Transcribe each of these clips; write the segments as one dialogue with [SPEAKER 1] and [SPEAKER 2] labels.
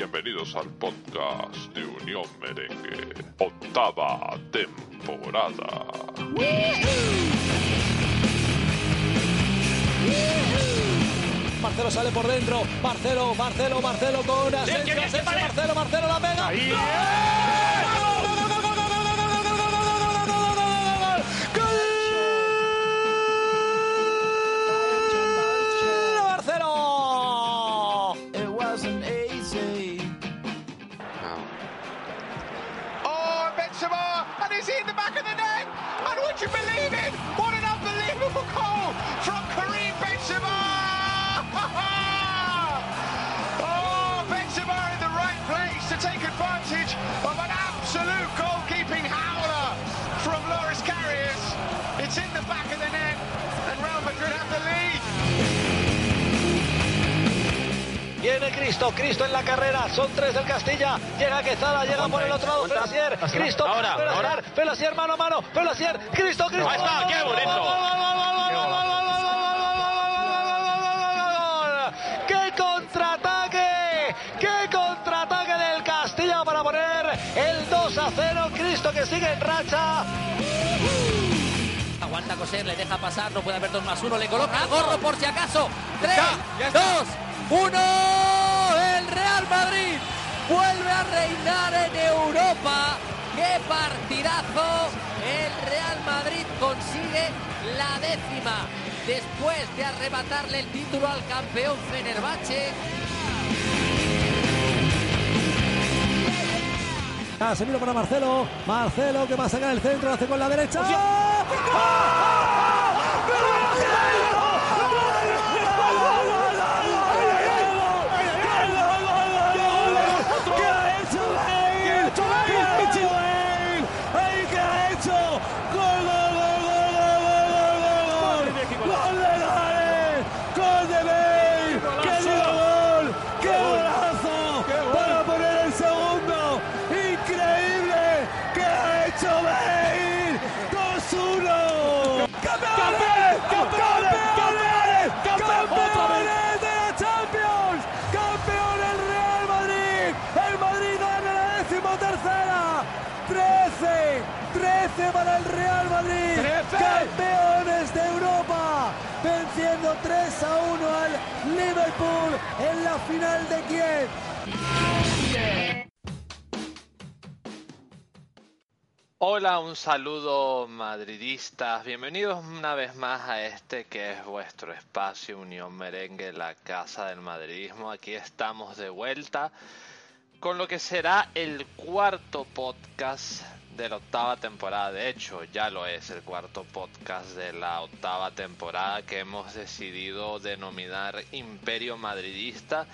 [SPEAKER 1] Bienvenidos al podcast de Unión Merengue, octava temporada.
[SPEAKER 2] Marcelo sale por dentro. Marcelo, Marcelo, Marcelo con Asensio. Asensio, Marcelo, Marcelo la pega. ¡Gol!
[SPEAKER 3] Goal from Karim Benzema! oh, Benzema in the right place to take advantage of an absolute goalkeeping howler from Loris Karius. It's in the back of the net, and Real Madrid have the lead.
[SPEAKER 2] Viene Cristo, Cristo en la carrera, son tres del Castilla, llega Quezada, llega por el otro lado Felasier, Cristo,
[SPEAKER 4] Ahora,
[SPEAKER 2] Felasier,
[SPEAKER 4] ahora.
[SPEAKER 2] Felasier mano a mano, Felasier, Cristo, Cristo.
[SPEAKER 4] Ahí está, qué bonito.
[SPEAKER 2] 2 a 0! Cristo que sigue en racha.
[SPEAKER 5] Aguanta coser, le deja pasar, no puede haber dos más uno, le coloca gorro por si acaso. Tres,
[SPEAKER 4] ya está.
[SPEAKER 5] dos, uno. El Real Madrid vuelve a reinar en Europa. ¡Qué partidazo! El Real Madrid consigue la décima después de arrebatarle el título al campeón Fenerbahce.
[SPEAKER 2] Casemiro para Marcelo. Marcelo que va a sacar el centro, hace con la derecha. ¿Qué En la final de Kiev.
[SPEAKER 6] Hola, un saludo madridistas. Bienvenidos una vez más a este que es vuestro espacio Unión Merengue, la casa del madridismo. Aquí estamos de vuelta con lo que será el cuarto podcast de la octava temporada. De hecho, ya lo es el cuarto podcast de la octava temporada que hemos decidido denominar Imperio Madridista.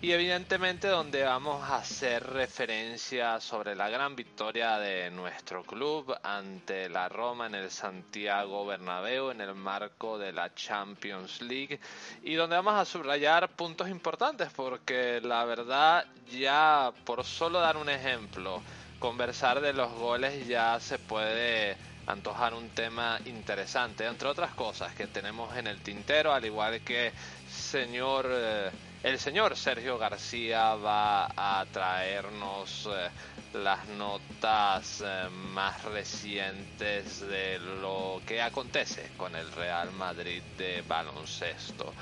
[SPEAKER 6] Y evidentemente donde vamos a hacer referencia sobre la gran victoria de nuestro club ante la Roma en el Santiago Bernabéu en el marco de la Champions League y donde vamos a subrayar puntos importantes porque la verdad ya por solo dar un ejemplo, conversar de los goles ya se puede antojar un tema interesante, entre otras cosas que tenemos en el tintero, al igual que señor eh, el señor Sergio García va a traernos eh, las notas eh, más recientes de lo que acontece con el Real Madrid de baloncesto.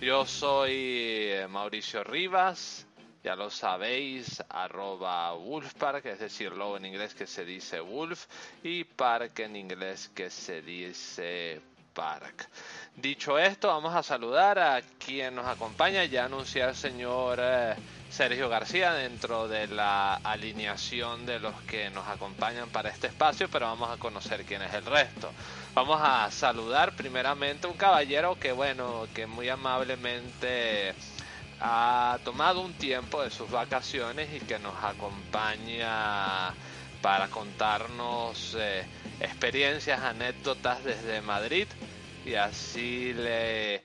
[SPEAKER 6] Yo soy Mauricio Rivas, ya lo sabéis, arroba Wolfpark, es decir, lobo en inglés que se dice Wolf y Park en inglés que se dice Park. Dicho esto, vamos a saludar a quien nos acompaña. Ya anuncié al señor eh, Sergio García dentro de la alineación de los que nos acompañan para este espacio, pero vamos a conocer quién es el resto. Vamos a saludar primeramente a un caballero que, bueno, que muy amablemente ha tomado un tiempo de sus vacaciones y que nos acompaña para contarnos eh, experiencias, anécdotas desde Madrid. Y así le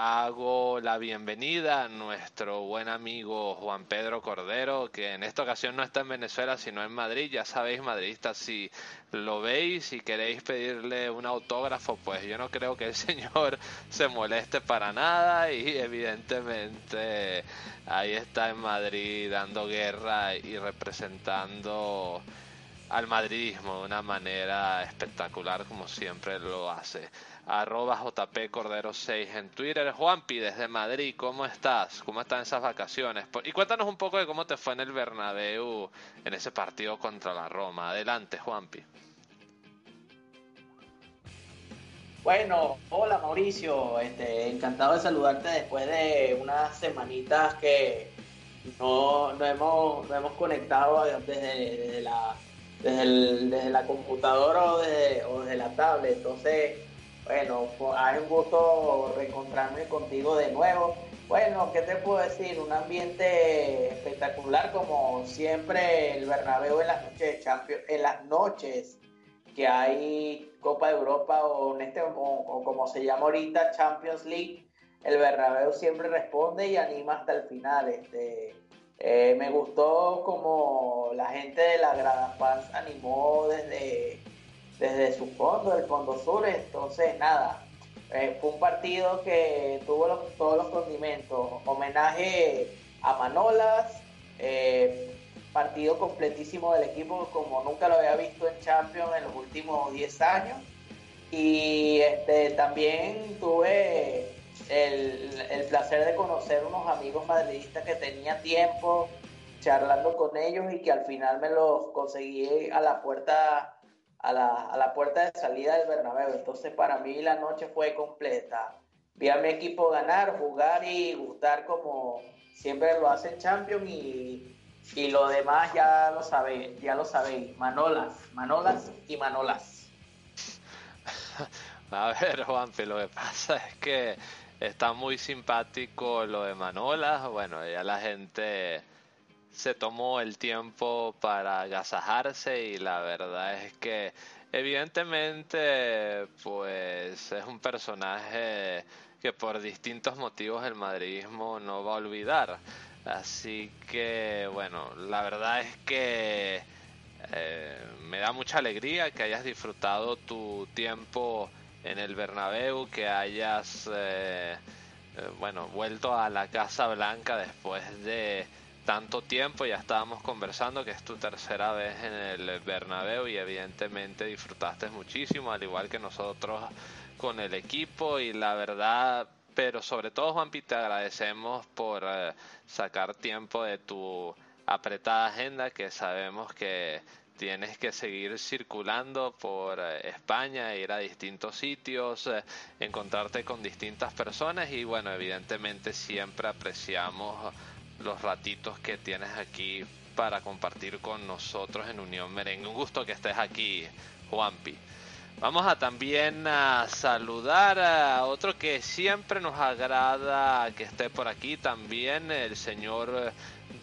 [SPEAKER 6] hago la bienvenida a nuestro buen amigo Juan Pedro Cordero, que en esta ocasión no está en Venezuela, sino en Madrid. Ya sabéis, madridistas, si lo veis y queréis pedirle un autógrafo, pues yo no creo que el señor se moleste para nada y evidentemente ahí está en Madrid dando guerra y representando al madridismo de una manera espectacular como siempre lo hace arroba JP Cordero 6 en Twitter. Juanpi, desde Madrid, ¿cómo estás? ¿Cómo están esas vacaciones? Y cuéntanos un poco de cómo te fue en el Bernabéu en ese partido contra la Roma. Adelante, Juanpi.
[SPEAKER 4] Bueno, hola Mauricio, este, encantado de saludarte después de unas semanitas que no, no, hemos, no hemos conectado desde, la, desde, la computadora o desde, o desde la tablet. Entonces, bueno, hay un gusto reencontrarme contigo de nuevo. Bueno, ¿qué te puedo decir? Un ambiente espectacular como siempre el Bernabéu en las noches de Champions, en las noches que hay Copa de Europa o, en este, o, como se llama ahorita Champions League, el Bernabéu siempre responde y anima hasta el final. Este, eh, me gustó como la gente de la Grada Paz animó desde desde su fondo, el fondo sur. Entonces, nada, eh, fue un partido que tuvo todos los condimentos. Homenaje a Manolas, eh, partido completísimo del equipo como nunca lo había visto en Champions en los últimos 10 años. Y este, también tuve el, el placer de conocer unos amigos madridistas que tenía tiempo charlando con ellos y que al final me los conseguí a la puerta a la, a la puerta de salida del Bernabéu. Entonces para mí la noche fue completa. Vi a mi equipo ganar, jugar y gustar como siempre lo hace Champions y, y lo demás ya lo sabéis, ya lo sabéis. Manolas, Manolas y Manolas.
[SPEAKER 6] A ver, Juanpe, lo que pasa es que está muy simpático lo de Manolas. Bueno, ya la gente se tomó el tiempo para agasajarse y la verdad es que evidentemente pues es un personaje que por distintos motivos el madridismo no va a olvidar. Así que bueno, la verdad es que eh, me da mucha alegría que hayas disfrutado tu tiempo en el Bernabéu, que hayas eh, eh, bueno vuelto a la Casa Blanca después de tanto tiempo, ya estábamos conversando que es tu tercera vez en el Bernabéu y evidentemente disfrutaste muchísimo, al igual que nosotros con el equipo. Y la verdad, pero sobre todo Juanpi, te agradecemos por eh, sacar tiempo de tu apretada agenda que sabemos que tienes que seguir circulando por eh, España, ir a distintos sitios, eh, encontrarte con distintas personas. Y bueno, evidentemente siempre apreciamos los ratitos que tienes aquí para compartir con nosotros en Unión Merengue. Un gusto que estés aquí, Juanpi. Vamos a también a saludar a otro que siempre nos agrada que esté por aquí también, el señor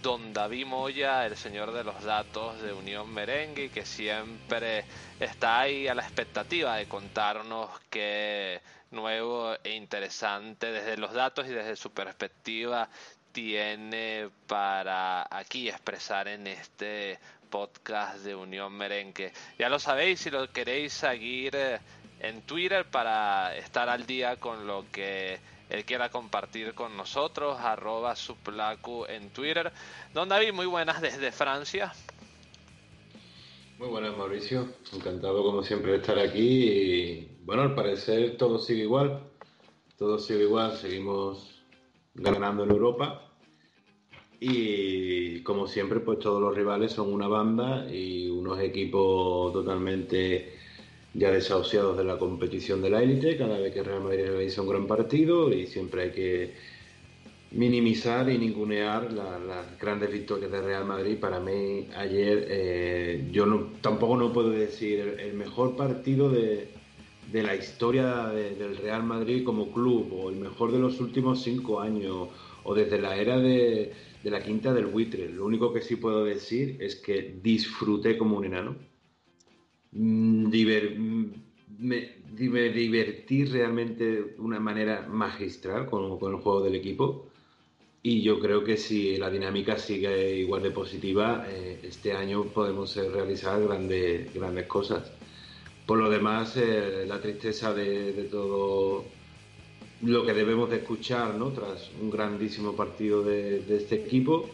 [SPEAKER 6] Don David Moya, el señor de los datos de Unión Merengue, que siempre está ahí a la expectativa de contarnos qué nuevo e interesante desde los datos y desde su perspectiva tiene para aquí expresar en este podcast de Unión Merengue. Ya lo sabéis, si lo queréis seguir eh, en Twitter para estar al día con lo que él quiera compartir con nosotros, arroba suplacu en Twitter. Don David, muy buenas desde Francia.
[SPEAKER 7] Muy buenas, Mauricio. Encantado, como siempre, de estar aquí. Y bueno, al parecer todo sigue igual. Todo sigue igual. Seguimos ganando en Europa. Y como siempre, pues todos los rivales son una banda y unos equipos totalmente ya desahuciados de la competición de la élite. Cada vez que Real Madrid realiza un gran partido y siempre hay que minimizar y ningunear las grandes victorias de Real Madrid. Para mí, ayer, eh, yo no, tampoco no puedo decir el, mejor partido de, de la historia del Real Madrid como club o el mejor de los últimos cinco años o desde la era de, la quinta del buitre. Lo único que sí puedo decir es que disfruté como un enano. Mm, mm, me, divertí realmente de una manera magistral con, con el juego del equipo. Y yo creo que si la dinámica sigue igual de positiva, eh, este año podemos realizar grandes, grandes cosas. Por lo demás, eh, la tristeza de, todo lo que debemos de escuchar ¿no? tras un grandísimo partido de, de, este equipo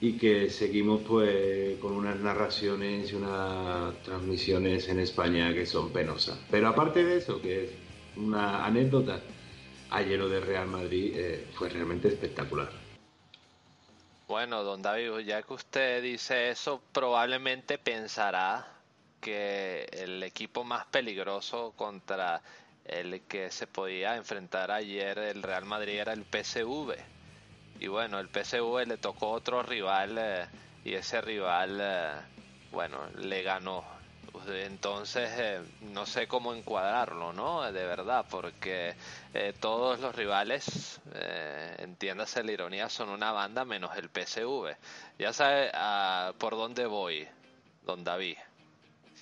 [SPEAKER 7] y que seguimos pues con unas narraciones y unas transmisiones en España que son penosas. Pero aparte de eso, que es una anécdota, ayer lo de Real Madrid eh, fue realmente espectacular.
[SPEAKER 6] Bueno, don David, ya que usted dice eso, probablemente pensará que el equipo más peligroso contra el que se podía enfrentar ayer el Real Madrid era el PSV. Y bueno, el PSV le tocó otro rival eh, y ese rival, eh, bueno, le ganó entonces eh, no sé cómo encuadrarlo, ¿no? De verdad, porque eh, todos los rivales, eh, entiéndase la ironía, son una banda menos el PSV. Ya sabe ah, por dónde voy, don David.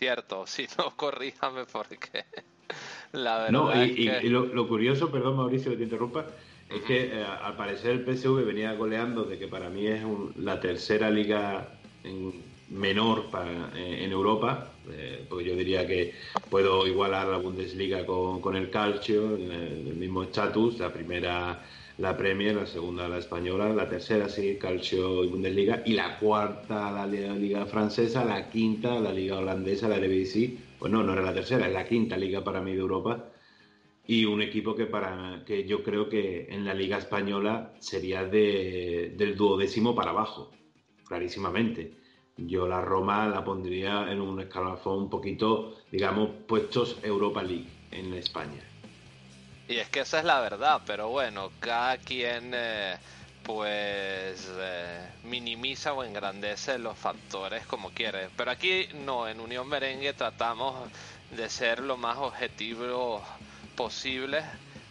[SPEAKER 6] Cierto, si no, corríjame porque la verdad.
[SPEAKER 7] No, y,
[SPEAKER 6] es que...
[SPEAKER 7] y lo, lo, curioso, perdón Mauricio que te interrumpa, es que eh, al parecer el PSV venía goleando de que para mí es un, la tercera liga en menor para, eh, en Europa, eh, porque yo diría que puedo igualar la Bundesliga con, con el Calcio, en el, el mismo estatus, la primera la Premier, la segunda la española, la tercera sí, Calcio y Bundesliga, y la cuarta la Liga, Francesa, la quinta la Liga Holandesa, la RBC, pues no, no era la tercera, es la quinta liga para mí de Europa, y un equipo que para que yo creo que en la Liga Española sería de, del duodécimo para abajo, clarísimamente yo la Roma la pondría en un escalafón un poquito, digamos, puestos Europa League en España.
[SPEAKER 6] Y es que esa es la verdad, pero bueno, cada quien eh, pues eh, minimiza o engrandece los factores como quiere. Pero aquí no, en Unión Merengue tratamos de ser lo más objetivo posible,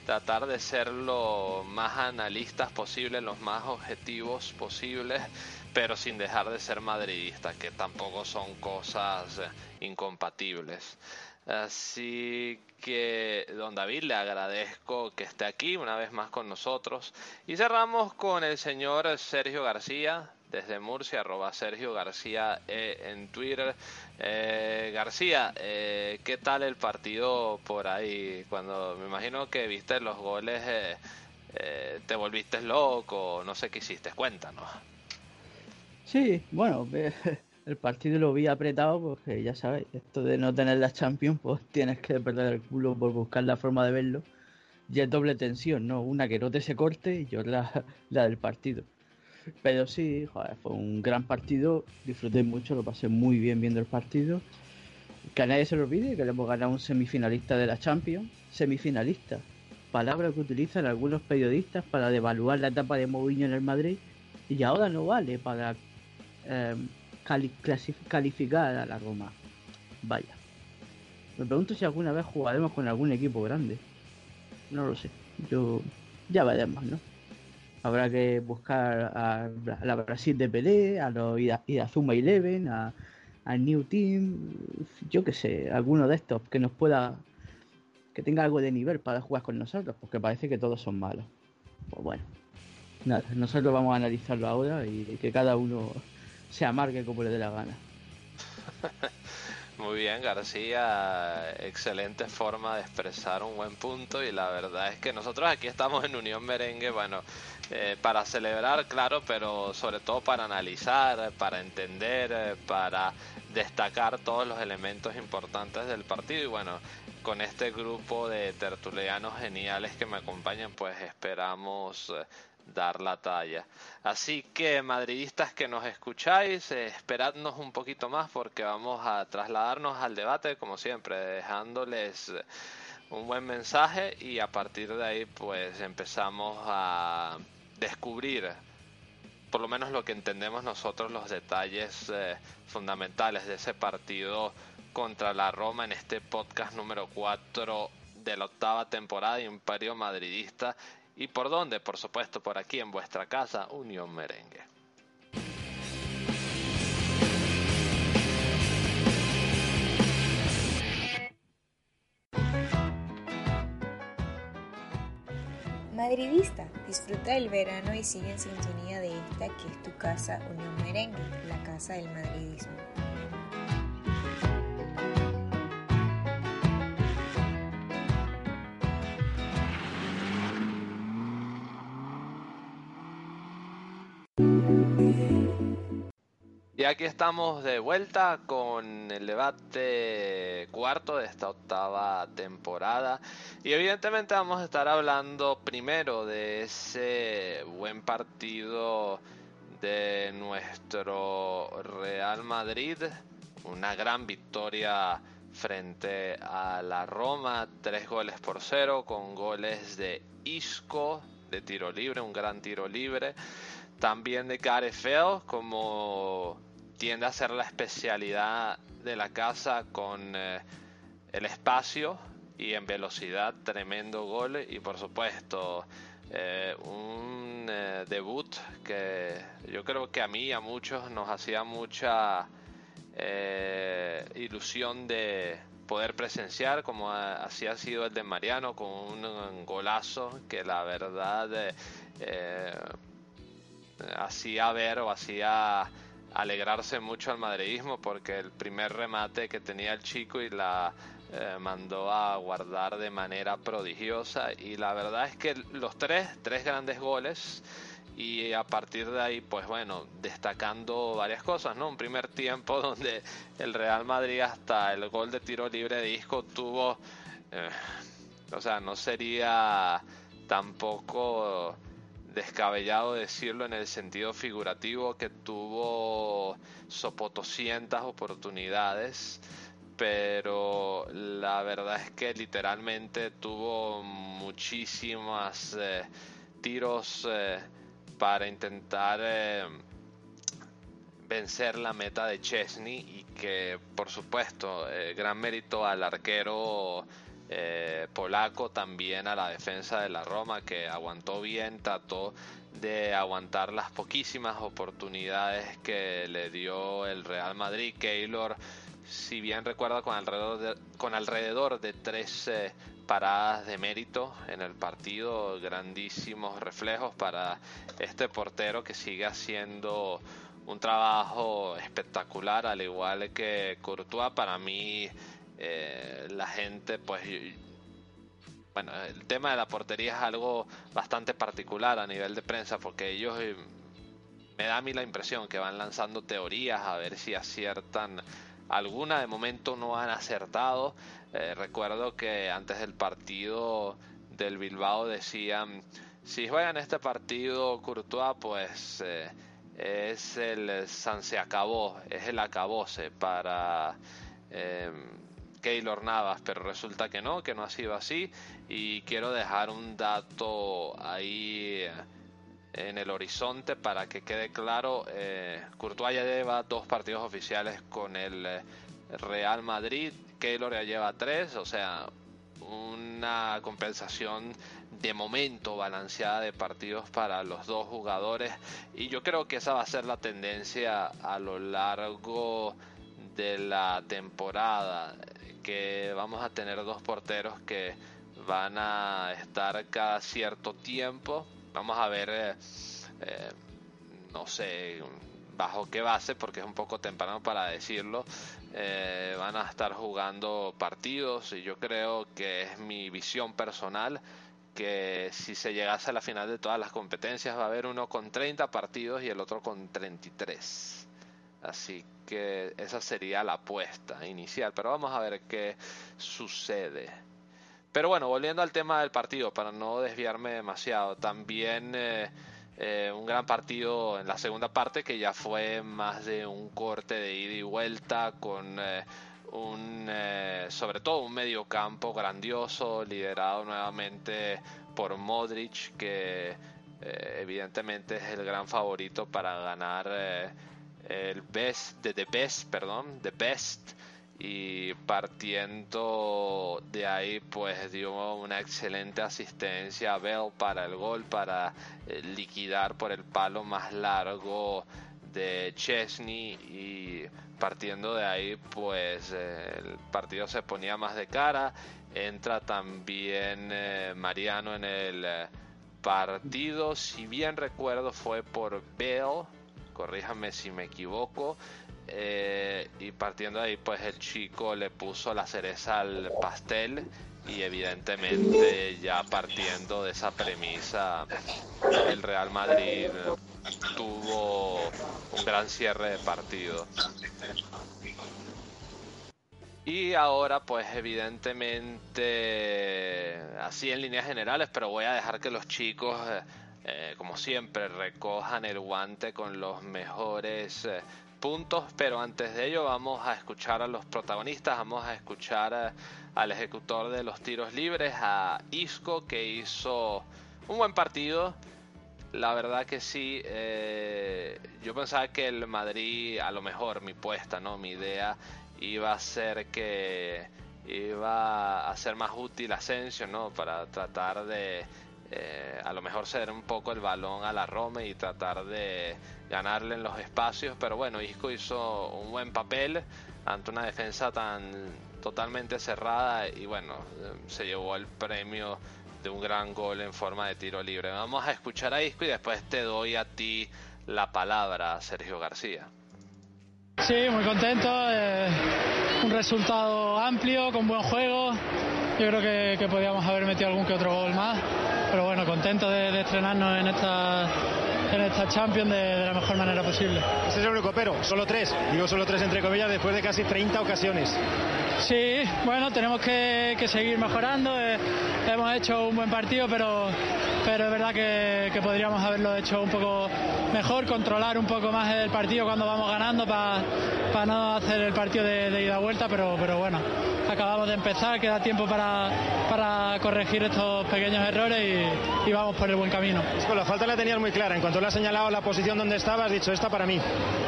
[SPEAKER 6] tratar de ser lo más analistas posible, los más objetivos posibles pero sin dejar de ser madridista, que tampoco son cosas eh, incompatibles. Así que, don David, le agradezco que esté aquí una vez más con nosotros. Y cerramos con el señor Sergio García, desde Murcia, arroba Sergio García e en Twitter. Eh, García, eh, ¿qué tal el partido por ahí? Cuando me imagino que viste los goles, eh, eh te volviste loco, no sé qué hiciste, cuéntanos.
[SPEAKER 8] Sí, bueno, el partido lo vi apretado porque ya sabes, esto de no tener la Champions, pues tienes que perder el culo por buscar la forma de verlo. Y es doble tensión, ¿no? Una que no te se corte y otra la, del partido. Pero sí, joder, fue un gran partido, disfruté mucho, lo pasé muy bien viendo el partido. Que a nadie se lo olvide que le hemos ganado un semifinalista de la Champions. Semifinalista. Palabra que utilizan algunos periodistas para devaluar la etapa de Mourinho en el Madrid. Y ahora no vale para eh, cali calificar a la Roma. Vaya. Me pregunto si alguna vez jugaremos con algún equipo grande. No lo sé. Yo ya veremos, ¿no? Habrá que buscar a, la Brasil de Pelé, a los Idazuma Eleven, a, a New Team, yo que sé, alguno de estos que nos pueda, que tenga algo de nivel para jugar con nosotros, porque parece que todos son malos. Pues bueno, nada, nosotros vamos a analizarlo ahora y que cada uno se amargue como le dé la gana.
[SPEAKER 6] Muy bien, García, excelente forma de expresar un buen punto y la verdad es que nosotros aquí estamos en Unión Merengue, bueno, eh, para celebrar, claro, pero sobre todo para analizar, para entender, eh, para destacar todos los elementos importantes del partido y bueno, con este grupo de tertulianos geniales que me acompañan, pues esperamos eh, dar la talla. Así que madridistas que nos escucháis, esperadnos un poquito más porque vamos a trasladarnos al debate como siempre, dejándoles un buen mensaje y a partir de ahí pues empezamos a descubrir por lo menos lo que entendemos nosotros los detalles eh, fundamentales de ese partido contra la Roma en este podcast número 4 de la octava temporada de Imperio Madridista ¿Y por dónde? Por supuesto, por aquí en vuestra casa, Unión Merengue.
[SPEAKER 9] Madridista, disfruta del verano y sigue en sintonía de esta que es tu casa Unión Merengue, la casa del madridismo.
[SPEAKER 6] Y aquí estamos de vuelta con el debate cuarto de esta octava temporada. Y evidentemente vamos a estar hablando primero de ese buen partido de nuestro Real Madrid. Una gran victoria frente a la Roma, tres goles por cero, con goles de Isco de tiro libre, un gran tiro libre. También de Gareth como tiende a ser la especialidad de la casa con eh, el espacio y en velocidad, tremendo gol y por supuesto eh, un eh, debut que yo creo que a mí y a muchos nos hacía mucha ilusión de poder presenciar como así ha sido el de Mariano con un, golazo que la verdad hacía ver o hacía alegrarse mucho al madridismo porque el primer remate que tenía el chico y la eh, mandó a guardar de manera prodigiosa. Y la verdad es que los tres, tres grandes goles. Y a partir de ahí pues bueno destacando varias cosas no un primer tiempo donde el Real Madrid hasta el gol de tiro libre de disco tuvo eh, o sea no sería tampoco descabellado decirlo en el sentido figurativo que tuvo sopotoscientas oportunidades pero la verdad es que literalmente tuvo muchísimas eh, tiros eh, para intentar eh, vencer la meta de Chesney y que por supuesto gran mérito al arquero eh, polaco también a la defensa de la Roma que aguantó bien, trató de aguantar las poquísimas oportunidades que le dio el Real Madrid. Keylor, si bien recuerda, con alrededor de, con alrededor de 13 paradas de mérito en el partido, grandísimos reflejos para este portero que sigue haciendo un trabajo espectacular, al igual que Courtois, para mí eh, la gente, pues, bueno, el tema de la portería es algo bastante particular a nivel de prensa porque ellos eh, me da a mí la impresión que van lanzando teorías a ver si aciertan alguna. De momento no han acertado. Eh, recuerdo que antes del partido del Bilbao decían si juegan este partido Courtois pues es el San se acabó, es el acabose para Keylor Navas, pero resulta que no, que no ha sido así. Y quiero dejar un dato ahí eh, en el horizonte para que quede claro. Eh, Courtois ya lleva dos partidos oficiales con el eh, Real Madrid, Keylor ya lleva tres, o sea, una compensación de momento balanceada de partidos para los dos jugadores y yo creo que esa va a ser la tendencia a lo largo de la temporada que vamos a tener dos porteros que van a estar cada cierto tiempo. Vamos a ver, eh, eh, no sé bajo qué base, porque es un poco temprano para decirlo. Eh, van a estar jugando partidos y yo creo que es mi visión personal que si se llegase a la final de todas las competencias va a haber uno con 30 partidos y el otro con 33. Así que esa sería la apuesta inicial, pero vamos a ver qué sucede. Pero bueno, volviendo al tema del partido, para no desviarme demasiado, también eh, eh, un gran partido en la segunda parte que ya fue más de un corte de ida y vuelta con eh, un, sobre todo un medio campo grandioso, liderado nuevamente por Modric, que evidentemente es el gran favorito para ganar el best, de The Best, perdón, The Best, y partiendo de ahí pues dio una excelente asistencia a Bell para el gol, para eh, liquidar por el palo más largo de Chesney. Y partiendo de ahí pues eh, el partido se ponía más de cara. Entra también eh, Mariano en el partido, si bien recuerdo, fue por Bell, corríjame si me equivoco. Eh, y partiendo de ahí, pues el chico le puso la cereza al pastel y evidentemente ya partiendo de esa premisa, el Real Madrid tuvo un gran cierre de partido. Y ahora pues evidentemente así en líneas generales, pero voy a dejar que los chicos eh, eh, como siempre recojan el guante con los mejores eh, puntos, pero antes de ello vamos a escuchar a los protagonistas, vamos a escuchar al ejecutor de los tiros libres, a Isco que hizo un buen partido. La verdad que sí, yo pensaba que el Madrid, a lo mejor mi puesta, no, mi idea iba a ser que iba a ser más útil Asensio, ¿no? Para tratar de eh, a lo mejor ceder un poco el balón a la Roma y tratar de ganarle en los espacios, pero bueno, Isco hizo un buen papel ante una defensa tan totalmente cerrada y bueno, se llevó el premio de un gran gol en forma de tiro libre. Vamos a escuchar a Isco y después te doy a ti la palabra, Sergio García.
[SPEAKER 10] Sí, muy contento. Eh, un resultado amplio, con buen juego. Yo creo que, que, podíamos haber metido algún que otro gol más. Pero bueno, contento de, de estrenarnos en esta, en esta Champions de, de, la mejor manera posible.
[SPEAKER 11] Ese es el único pero, solo tres. Digo solo tres entre comillas después de casi 30 ocasiones.
[SPEAKER 10] Sí, bueno, tenemos que, que seguir mejorando. Eh, hemos hecho un buen partido, pero, pero es verdad que, que, podríamos haberlo hecho un poco mejor, controlar un poco más el partido cuando vamos ganando para pa no hacer el partido de, de ida-vuelta, pero, pero bueno, acabamos de empezar, queda tiempo para, para corregir estos pequeños errores y, y, vamos por el buen camino.
[SPEAKER 11] Con la falta la tenías muy clara, en cuanto le has señalado la posición donde estaba, has dicho, esta para mí.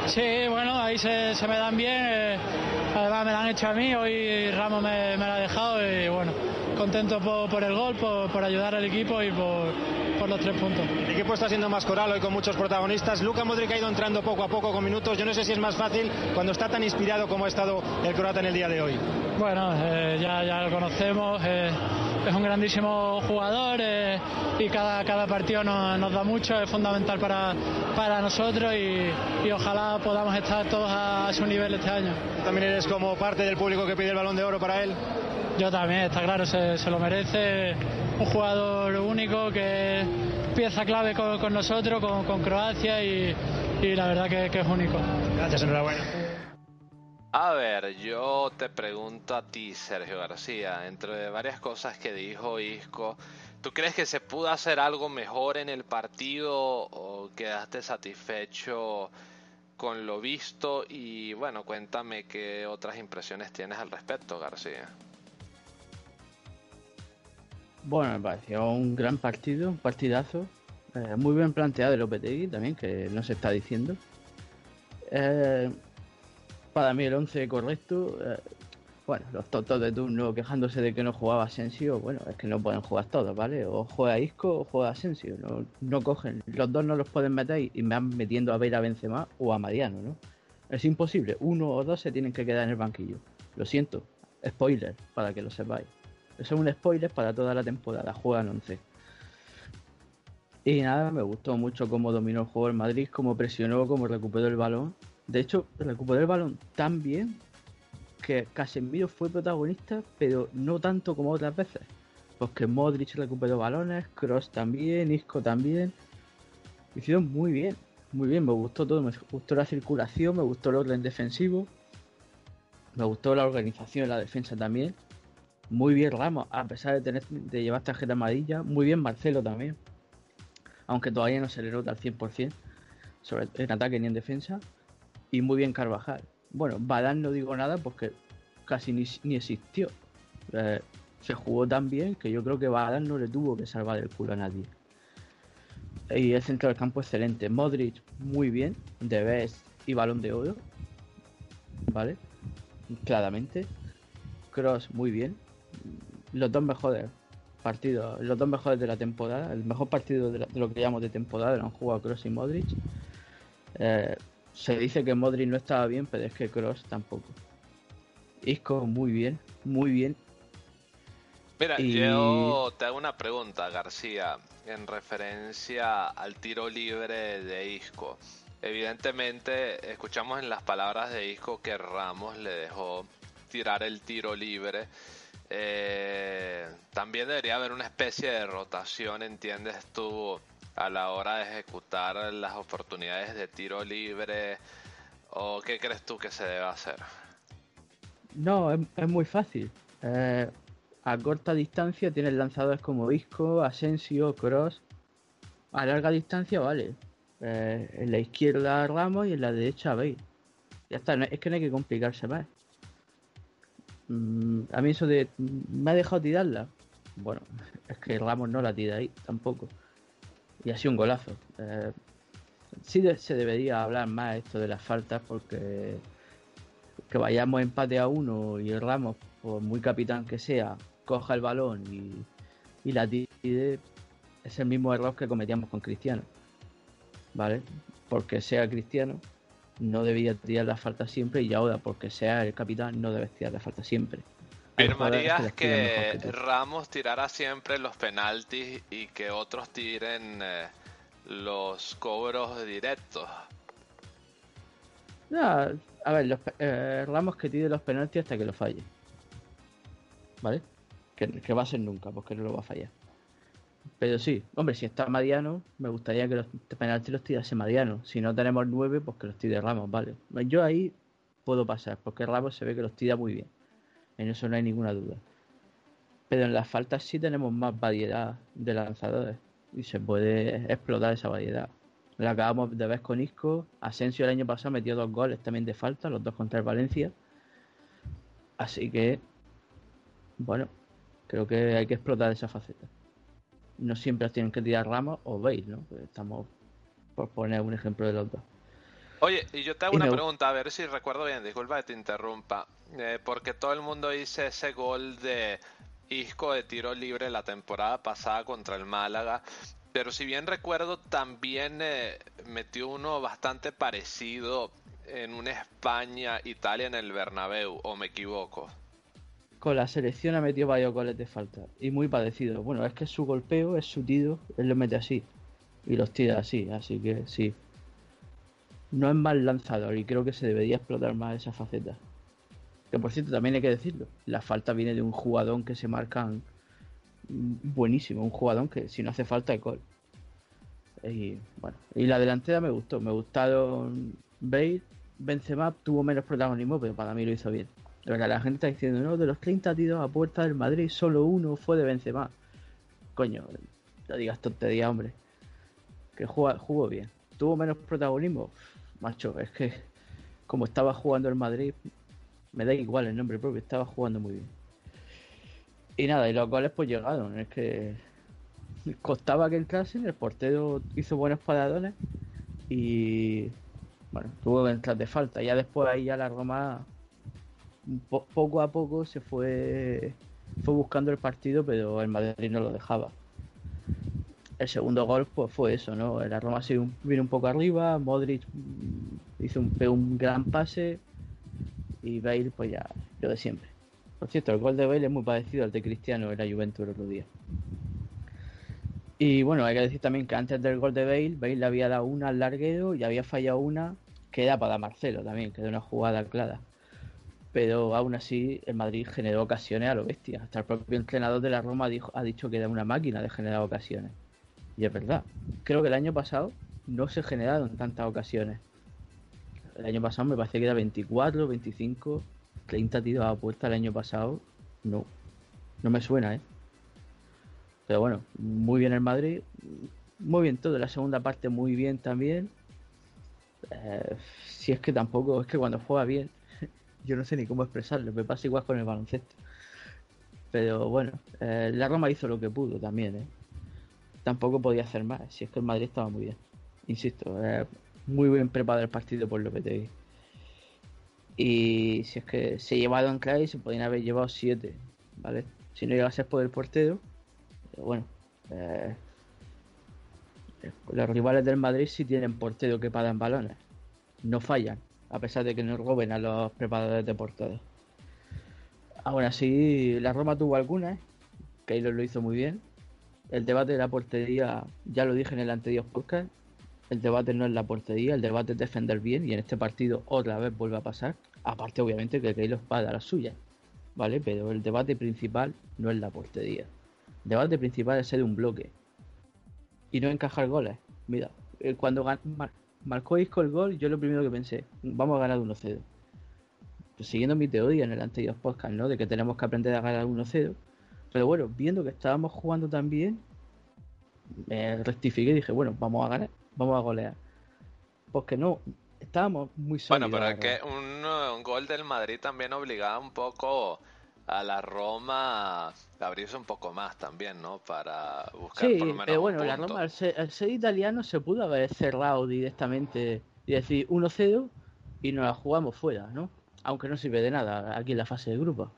[SPEAKER 10] Sí, bueno, ahí se, se me dan bien, eh, además me la han hecho a mí, hoy Ramos me, me la ha dejado y bueno, contento por, por el gol, por, por, ayudar al equipo y por, por, los tres puntos.
[SPEAKER 11] El equipo está siendo más coral hoy con muchos protagonistas. Luca Modric ha ido entrando poco a poco con minutos. Yo no sé si es más fácil cuando está tan inspirado como ha estado el croata en el día de hoy.
[SPEAKER 10] Bueno, eh, ya, ya, lo conocemos. Eh, es un grandísimo jugador eh, y cada, cada partido nos, nos, da mucho, es fundamental para, para nosotros y, y, ojalá podamos estar todos a, a su nivel este año.
[SPEAKER 11] ¿También eres como parte del público que pide el balón de oro para él?
[SPEAKER 10] Yo también, está claro, se, se, lo merece. Un jugador único que pieza clave con, con nosotros, con, con Croacia y, y, la verdad que, que, es único.
[SPEAKER 11] Gracias, enhorabuena.
[SPEAKER 6] A ver, yo te pregunto a ti, Sergio García, entre varias cosas que dijo Isco, ¿tú crees que se pudo hacer algo mejor en el partido o quedaste satisfecho con lo visto? Y bueno, cuéntame qué otras impresiones tienes al respecto, García.
[SPEAKER 8] Bueno, me pareció un gran partido, un partidazo. Eh, muy bien planteado el Lopetegui también, que no se está diciendo. Eh, para mí el 11 correcto. Eh, bueno, los tontos de turno quejándose de que no jugaba Asensio, bueno, es que no pueden jugar todos, ¿vale? O juega Isco o juega Asensio, no, no cogen. Los dos no los pueden meter y me van metiendo a ver a Benzema o a Mariano, ¿no? Es imposible, uno o dos se tienen que quedar en el banquillo. Lo siento, spoiler, para que lo sepáis. Eso es un spoiler para toda la temporada. Juegan 11. Y nada, me gustó mucho cómo dominó el juego el Madrid, cómo presionó, cómo recuperó el balón. De hecho, recuperó el balón tan bien que Casemiro fue protagonista, pero no tanto como otras veces. Porque Modric recuperó balones, Cross también, Isco también. Hicieron muy bien, muy bien, me gustó todo. Me gustó la circulación, me gustó el orden defensivo. Me gustó la organización la defensa también. Muy bien Ramos, a pesar de tener de llevar tarjeta amarilla. Muy bien Marcelo también. Aunque todavía no se le nota al 100%, sobre en ataque ni en defensa. Y muy bien Carvajal. Bueno, Badán no digo nada porque casi ni, ni existió. Eh, se jugó tan bien que yo creo que Badán no le tuvo que salvar el culo a nadie. Y el centro del campo excelente. Modric muy bien, de vez y balón de oro. ¿Vale? Claramente. Cross muy bien los dos mejores partidos, los dos mejores de la temporada, el mejor partido de, la, lo que llamamos de temporada lo han jugado Cross y Modric. Eh, se dice que Modric no estaba bien, pero es que Cross tampoco. Isco muy bien, muy bien.
[SPEAKER 6] Mira,
[SPEAKER 8] Y-
[SPEAKER 6] yo te hago una pregunta, García, en referencia al tiro libre de Isco. Evidentemente, escuchamos en las palabras de Isco que Ramos le dejó tirar el tiro libre. Eh, también debería haber una especie de rotación, entiendes tú, a la hora de ejecutar las oportunidades de tiro libre. ¿O qué crees tú que se debe hacer?
[SPEAKER 8] No, es, es muy fácil. Eh, a corta distancia tienes lanzadores como Isco, Asensio, Cross. A larga distancia, vale. Eh, en la izquierda Ramos y en la derecha Bale. Ya está, no- es que no hay que complicarse más. Mm, a mí eso de... ¿Me ha dejado tirarla? Bueno, es que Ramos no la tira ahí tampoco. Y ha sido un golazo. Eh, sí se debería hablar más esto de las faltas porque que vayamos empate a uno y el Ramos, por muy capitán que sea, coja el balón y, y la tire, es el mismo error que cometíamos con Cristiano. ¿Vale? Porque sea Cristiano, no debía tirar la falta siempre y ahora, porque sea el capitán, no debes tirar la falta siempre.
[SPEAKER 6] ¿Firmarías que
[SPEAKER 8] que.
[SPEAKER 6] Ramos tirara siempre los penaltis y que otros tiren eh, los cobros directos?
[SPEAKER 8] No, a ver, los, eh, Ramos que tire los penaltis hasta que lo falle. ¿Vale? Que, que va a ser nunca, porque no lo va a fallar. Pero sí, hombre, si está Mariano, me gustaría que los penaltis los tirase Mariano. Si no tenemos nueve, pues que los tire Ramos, ¿vale? Yo ahí puedo pasar, porque Ramos se ve que los tira muy bien. En eso no hay ninguna duda. Pero en las faltas sí tenemos más variedad de lanzadores. Y se puede explotar esa variedad. Lo acabamos de ver con Isco. Asensio el año pasado metió dos goles también de falta, los dos contra el Valencia. Así que, bueno, creo que hay que explotar esa faceta. No siempre tienen que tirar Ramos o Bale, ¿no? Pues estamos por poner un ejemplo de los dos.
[SPEAKER 6] Oye, y yo te hago
[SPEAKER 8] Y
[SPEAKER 6] una pregunta, a ver si recuerdo bien, disculpa que te interrumpa, eh, porque todo el mundo dice ese gol de Isco de tiro libre la temporada pasada contra el Málaga, pero si bien recuerdo también eh, metió uno bastante parecido en una España-Italia en el Bernabéu, o me equivoco.
[SPEAKER 8] Con la selección ha metido varios goles de falta. Y muy parecido. Bueno, es que su golpeo es su tiro, él lo mete así. Y los tira así, así que sí. No es mal lanzador y creo que se debería explotar más esa faceta. Que por cierto, también hay que decirlo. La falta viene de un jugador que se marcan buenísimo. Un jugador que si no hace falta es gol. Y bueno, y la delantera me gustó. Me gustaron Bale. Benzema tuvo menos protagonismo, pero para mí lo hizo bien. De verdad, la gente está diciendo, no, de los 30 tiros a puerta del Madrid, solo uno fue de Benzema. Coño, no digas tontería, hombre. Que jugó bien. ¿Tuvo menos protagonismo? Macho, es que como estaba jugando el Madrid, me da igual el nombre propio, estaba jugando muy bien. Y nada, y los goles pues llegaron. Es que costaba que entrasen, el portero hizo buenos paradones y bueno, tuvo que entrar de falta. Ya después ahí ya la Roma po- poco a poco se fue fue buscando el partido, pero el Madrid no lo dejaba. El segundo gol pues fue eso, ¿no? La Roma se vino un poco arriba, Modric mm, hizo un gran pase y Bale pues ya lo de siempre. Por cierto, el gol de Bale es muy parecido al de Cristiano en la Juventus el otro día. Y bueno, hay que decir también que antes del gol de Bale, Bale le había dado una al larguero y había fallado una que era para Marcelo también, que era una jugada clara. Pero aún así el Madrid generó ocasiones a lo bestia. Hasta el propio entrenador de la Roma dijo, ha dicho que era una máquina de generar ocasiones. Y es verdad. Creo que el año pasado no se generaron tantas ocasiones. El año pasado me parece que era 24, 25, 30 tiros a el año pasado. No, no me suena, ¿eh? Pero bueno, muy bien el Madrid. Muy bien todo. La segunda parte muy bien también. Eh, si es que tampoco, es que cuando juega bien, yo no sé ni cómo expresarlo. Me pasa igual con el baloncesto. Pero bueno, eh, la Roma hizo lo que pudo también, ¿eh? Tampoco podía hacer más. Si es que el Madrid estaba muy bien. Insisto, eh, muy bien preparado el partido por lo vi. Y si es que se llevaron claro y se podían haber llevado siete, ¿vale? Si no llega a ser por el portero, bueno, eh, los rivales del Madrid sí tienen portero que paran balones, no fallan, a pesar de que no roben a los preparadores de porteros. Aún así, la Roma tuvo algunas, Keylor lo hizo muy bien. El debate de la portería, ya lo dije en el anterior podcast, el debate no es la portería, el debate es defender bien y en este partido otra vez vuelve a pasar. Aparte, obviamente, que Keylor va a dar la suya, ¿vale? Pero el debate principal no es la portería. El debate principal es ser un bloque y no encajar goles. Mira, eh, cuando marcó Isco el gol, yo lo primero que pensé, vamos a ganar 1-0. Pues siguiendo mi teoría en el anterior podcast, ¿no? De que tenemos que aprender a ganar 1-0. Pero bueno, viendo que estábamos jugando tan bien, me rectifiqué y dije, bueno, vamos a ganar, vamos a golear. Porque no, estábamos muy
[SPEAKER 6] Bueno,
[SPEAKER 8] sólidos.
[SPEAKER 6] pero
[SPEAKER 8] la
[SPEAKER 6] es que un, un gol del Madrid también obligaba un poco a la Roma a abrirse un poco más también, ¿no? Para buscar
[SPEAKER 8] Sí,
[SPEAKER 6] por lo menos
[SPEAKER 8] pero
[SPEAKER 6] un
[SPEAKER 8] bueno, la
[SPEAKER 6] punto.
[SPEAKER 8] Roma, al ser, al ser italiano, se pudo haber cerrado directamente y decir 1-0 y nos la jugamos fuera, ¿no? Aunque no sirve de nada aquí en la fase de grupo.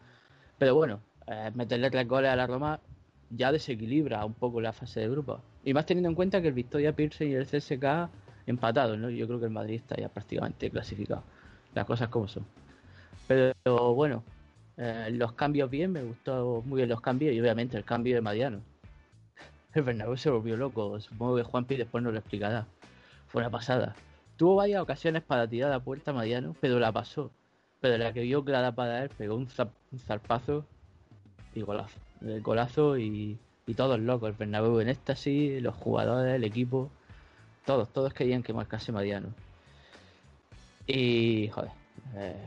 [SPEAKER 8] Pero bueno, eh, meterle tres goles a la Roma ya desequilibra un poco la fase de grupo. Y más teniendo en cuenta que el Victoria Pilsen y el CSK empatados, ¿no? Yo creo que el Madrid está ya prácticamente clasificado. Las cosas como son. Pero bueno, eh, los cambios bien, me gustó muy bien los cambios y obviamente el cambio de Mariano. El Bernabéu se volvió loco, supongo que Juanpi después nos lo explicará. Fue una pasada. Tuvo varias ocasiones para tirar a la puerta a Mariano, pero la pasó. Pero la que vio clara para él, pegó un zarpazo y golazo. El golazo y, y todos locos. El Bernabéu en éxtasis, los jugadores, el equipo, todos, todos querían que marcase Mariano. Y, joder, eh,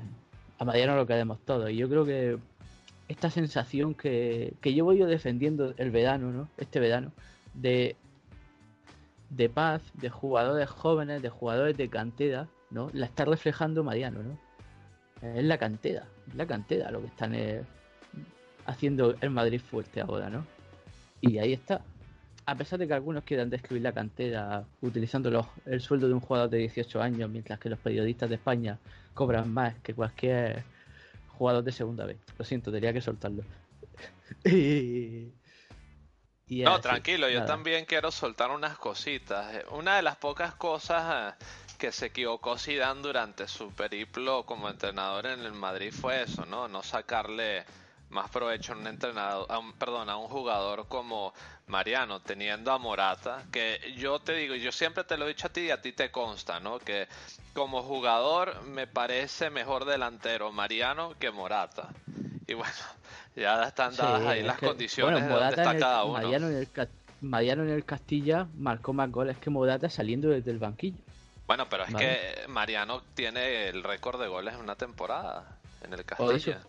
[SPEAKER 8] a Mariano lo queremos todos. Y yo creo que esta sensación que, que llevo yo defendiendo el verano, ¿no? Este verano, de, de paz, de jugadores jóvenes, de jugadores de cantera, ¿no? La está reflejando Mariano, ¿no? Es la cantera, es la cantera lo que están eh, haciendo el Madrid fuerte ahora, ¿no? Y ahí está. A pesar de que algunos quieran destruir la cantera utilizando los- el sueldo de un jugador de 18 años, mientras que los periodistas de España cobran más que cualquier jugador de segunda vez. Lo siento, tenía que soltarlo. y, y
[SPEAKER 6] No,
[SPEAKER 8] así,
[SPEAKER 6] tranquilo, yo también quiero soltar unas cositas. Una de las pocas cosas eh, que se equivocó Zidane durante su periplo como entrenador en el Madrid fue eso, ¿no? No sacarle más provecho a un entrenador, a un, perdón, a un jugador como Mariano, teniendo a Morata, que yo te digo, yo siempre te lo he dicho a ti y a ti te consta, ¿no? Que como jugador me parece mejor delantero Mariano que Morata. Y bueno, ya están
[SPEAKER 8] Sí,
[SPEAKER 6] dadas ahí
[SPEAKER 8] es
[SPEAKER 6] las
[SPEAKER 8] que,
[SPEAKER 6] condiciones
[SPEAKER 8] bueno,
[SPEAKER 6] de está
[SPEAKER 8] el-
[SPEAKER 6] cada uno.
[SPEAKER 8] Mariano en, el, Ca- Mariano en el Castilla marcó más goles que Morata saliendo desde el banquillo.
[SPEAKER 6] Bueno, pero es
[SPEAKER 8] Vale.
[SPEAKER 6] que Mariano tiene el récord de goles en una temporada en el. Castilla.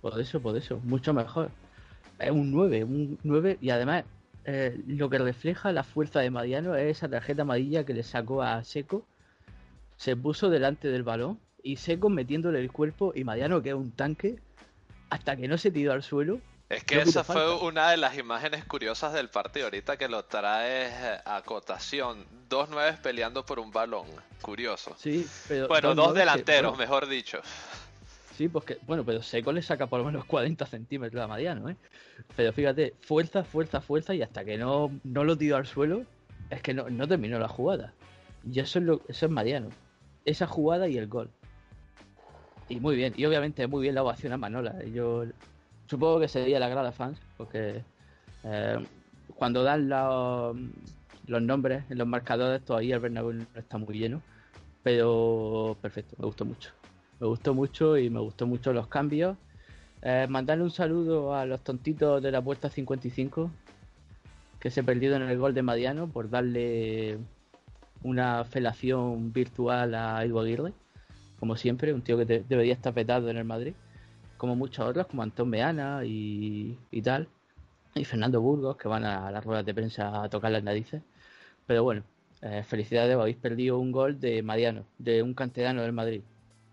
[SPEAKER 8] Por eso, por eso, mucho mejor. Es un 9, un 9 y además eh, lo que refleja la fuerza de Mariano es esa tarjeta amarilla que le sacó a Seco. Se puso delante del balón y Seco metiéndole el cuerpo y Mariano que es un tanque hasta que no se tiró al suelo.
[SPEAKER 6] Es que
[SPEAKER 8] no
[SPEAKER 6] esa fue
[SPEAKER 8] falta.
[SPEAKER 6] una de las imágenes curiosas del partido. Ahorita que lo traes a cotación. Dos nueves peleando por un balón. Curioso.
[SPEAKER 8] Sí, pero
[SPEAKER 6] bueno, dos
[SPEAKER 8] que-
[SPEAKER 6] delanteros,
[SPEAKER 8] bueno,
[SPEAKER 6] mejor dicho.
[SPEAKER 8] Sí, porque, bueno, pero Seco le saca por lo menos 40 centímetros a Mariano, ¿eh? Pero fíjate, fuerza, fuerza, fuerza, y hasta que no, no lo tiró al suelo, es que no, no terminó la jugada. Y eso es, lo, eso es Mariano. Esa jugada y el gol. Y muy bien, y obviamente muy bien la ovación a Manola. Yo supongo que sería la grada fans, porque eh, cuando dan los, los nombres en los marcadores, todavía el Bernabéu no está muy lleno. Pero perfecto, me gustó mucho. Me gustó mucho y me gustó mucho los cambios. Eh, mandarle un saludo a los tontitos de la puerta 55 que se perdieron en el gol de Mariano por darle una felación virtual a Edu Aguirre, como siempre, un tío que debería estar petado en el Madrid, como muchos otros, como Antón Meana y, y tal, y Fernando Burgos, que van a las ruedas de prensa a tocar las narices. Pero bueno, eh, felicidades, habéis perdido un gol de Mariano, de un canterano del Madrid.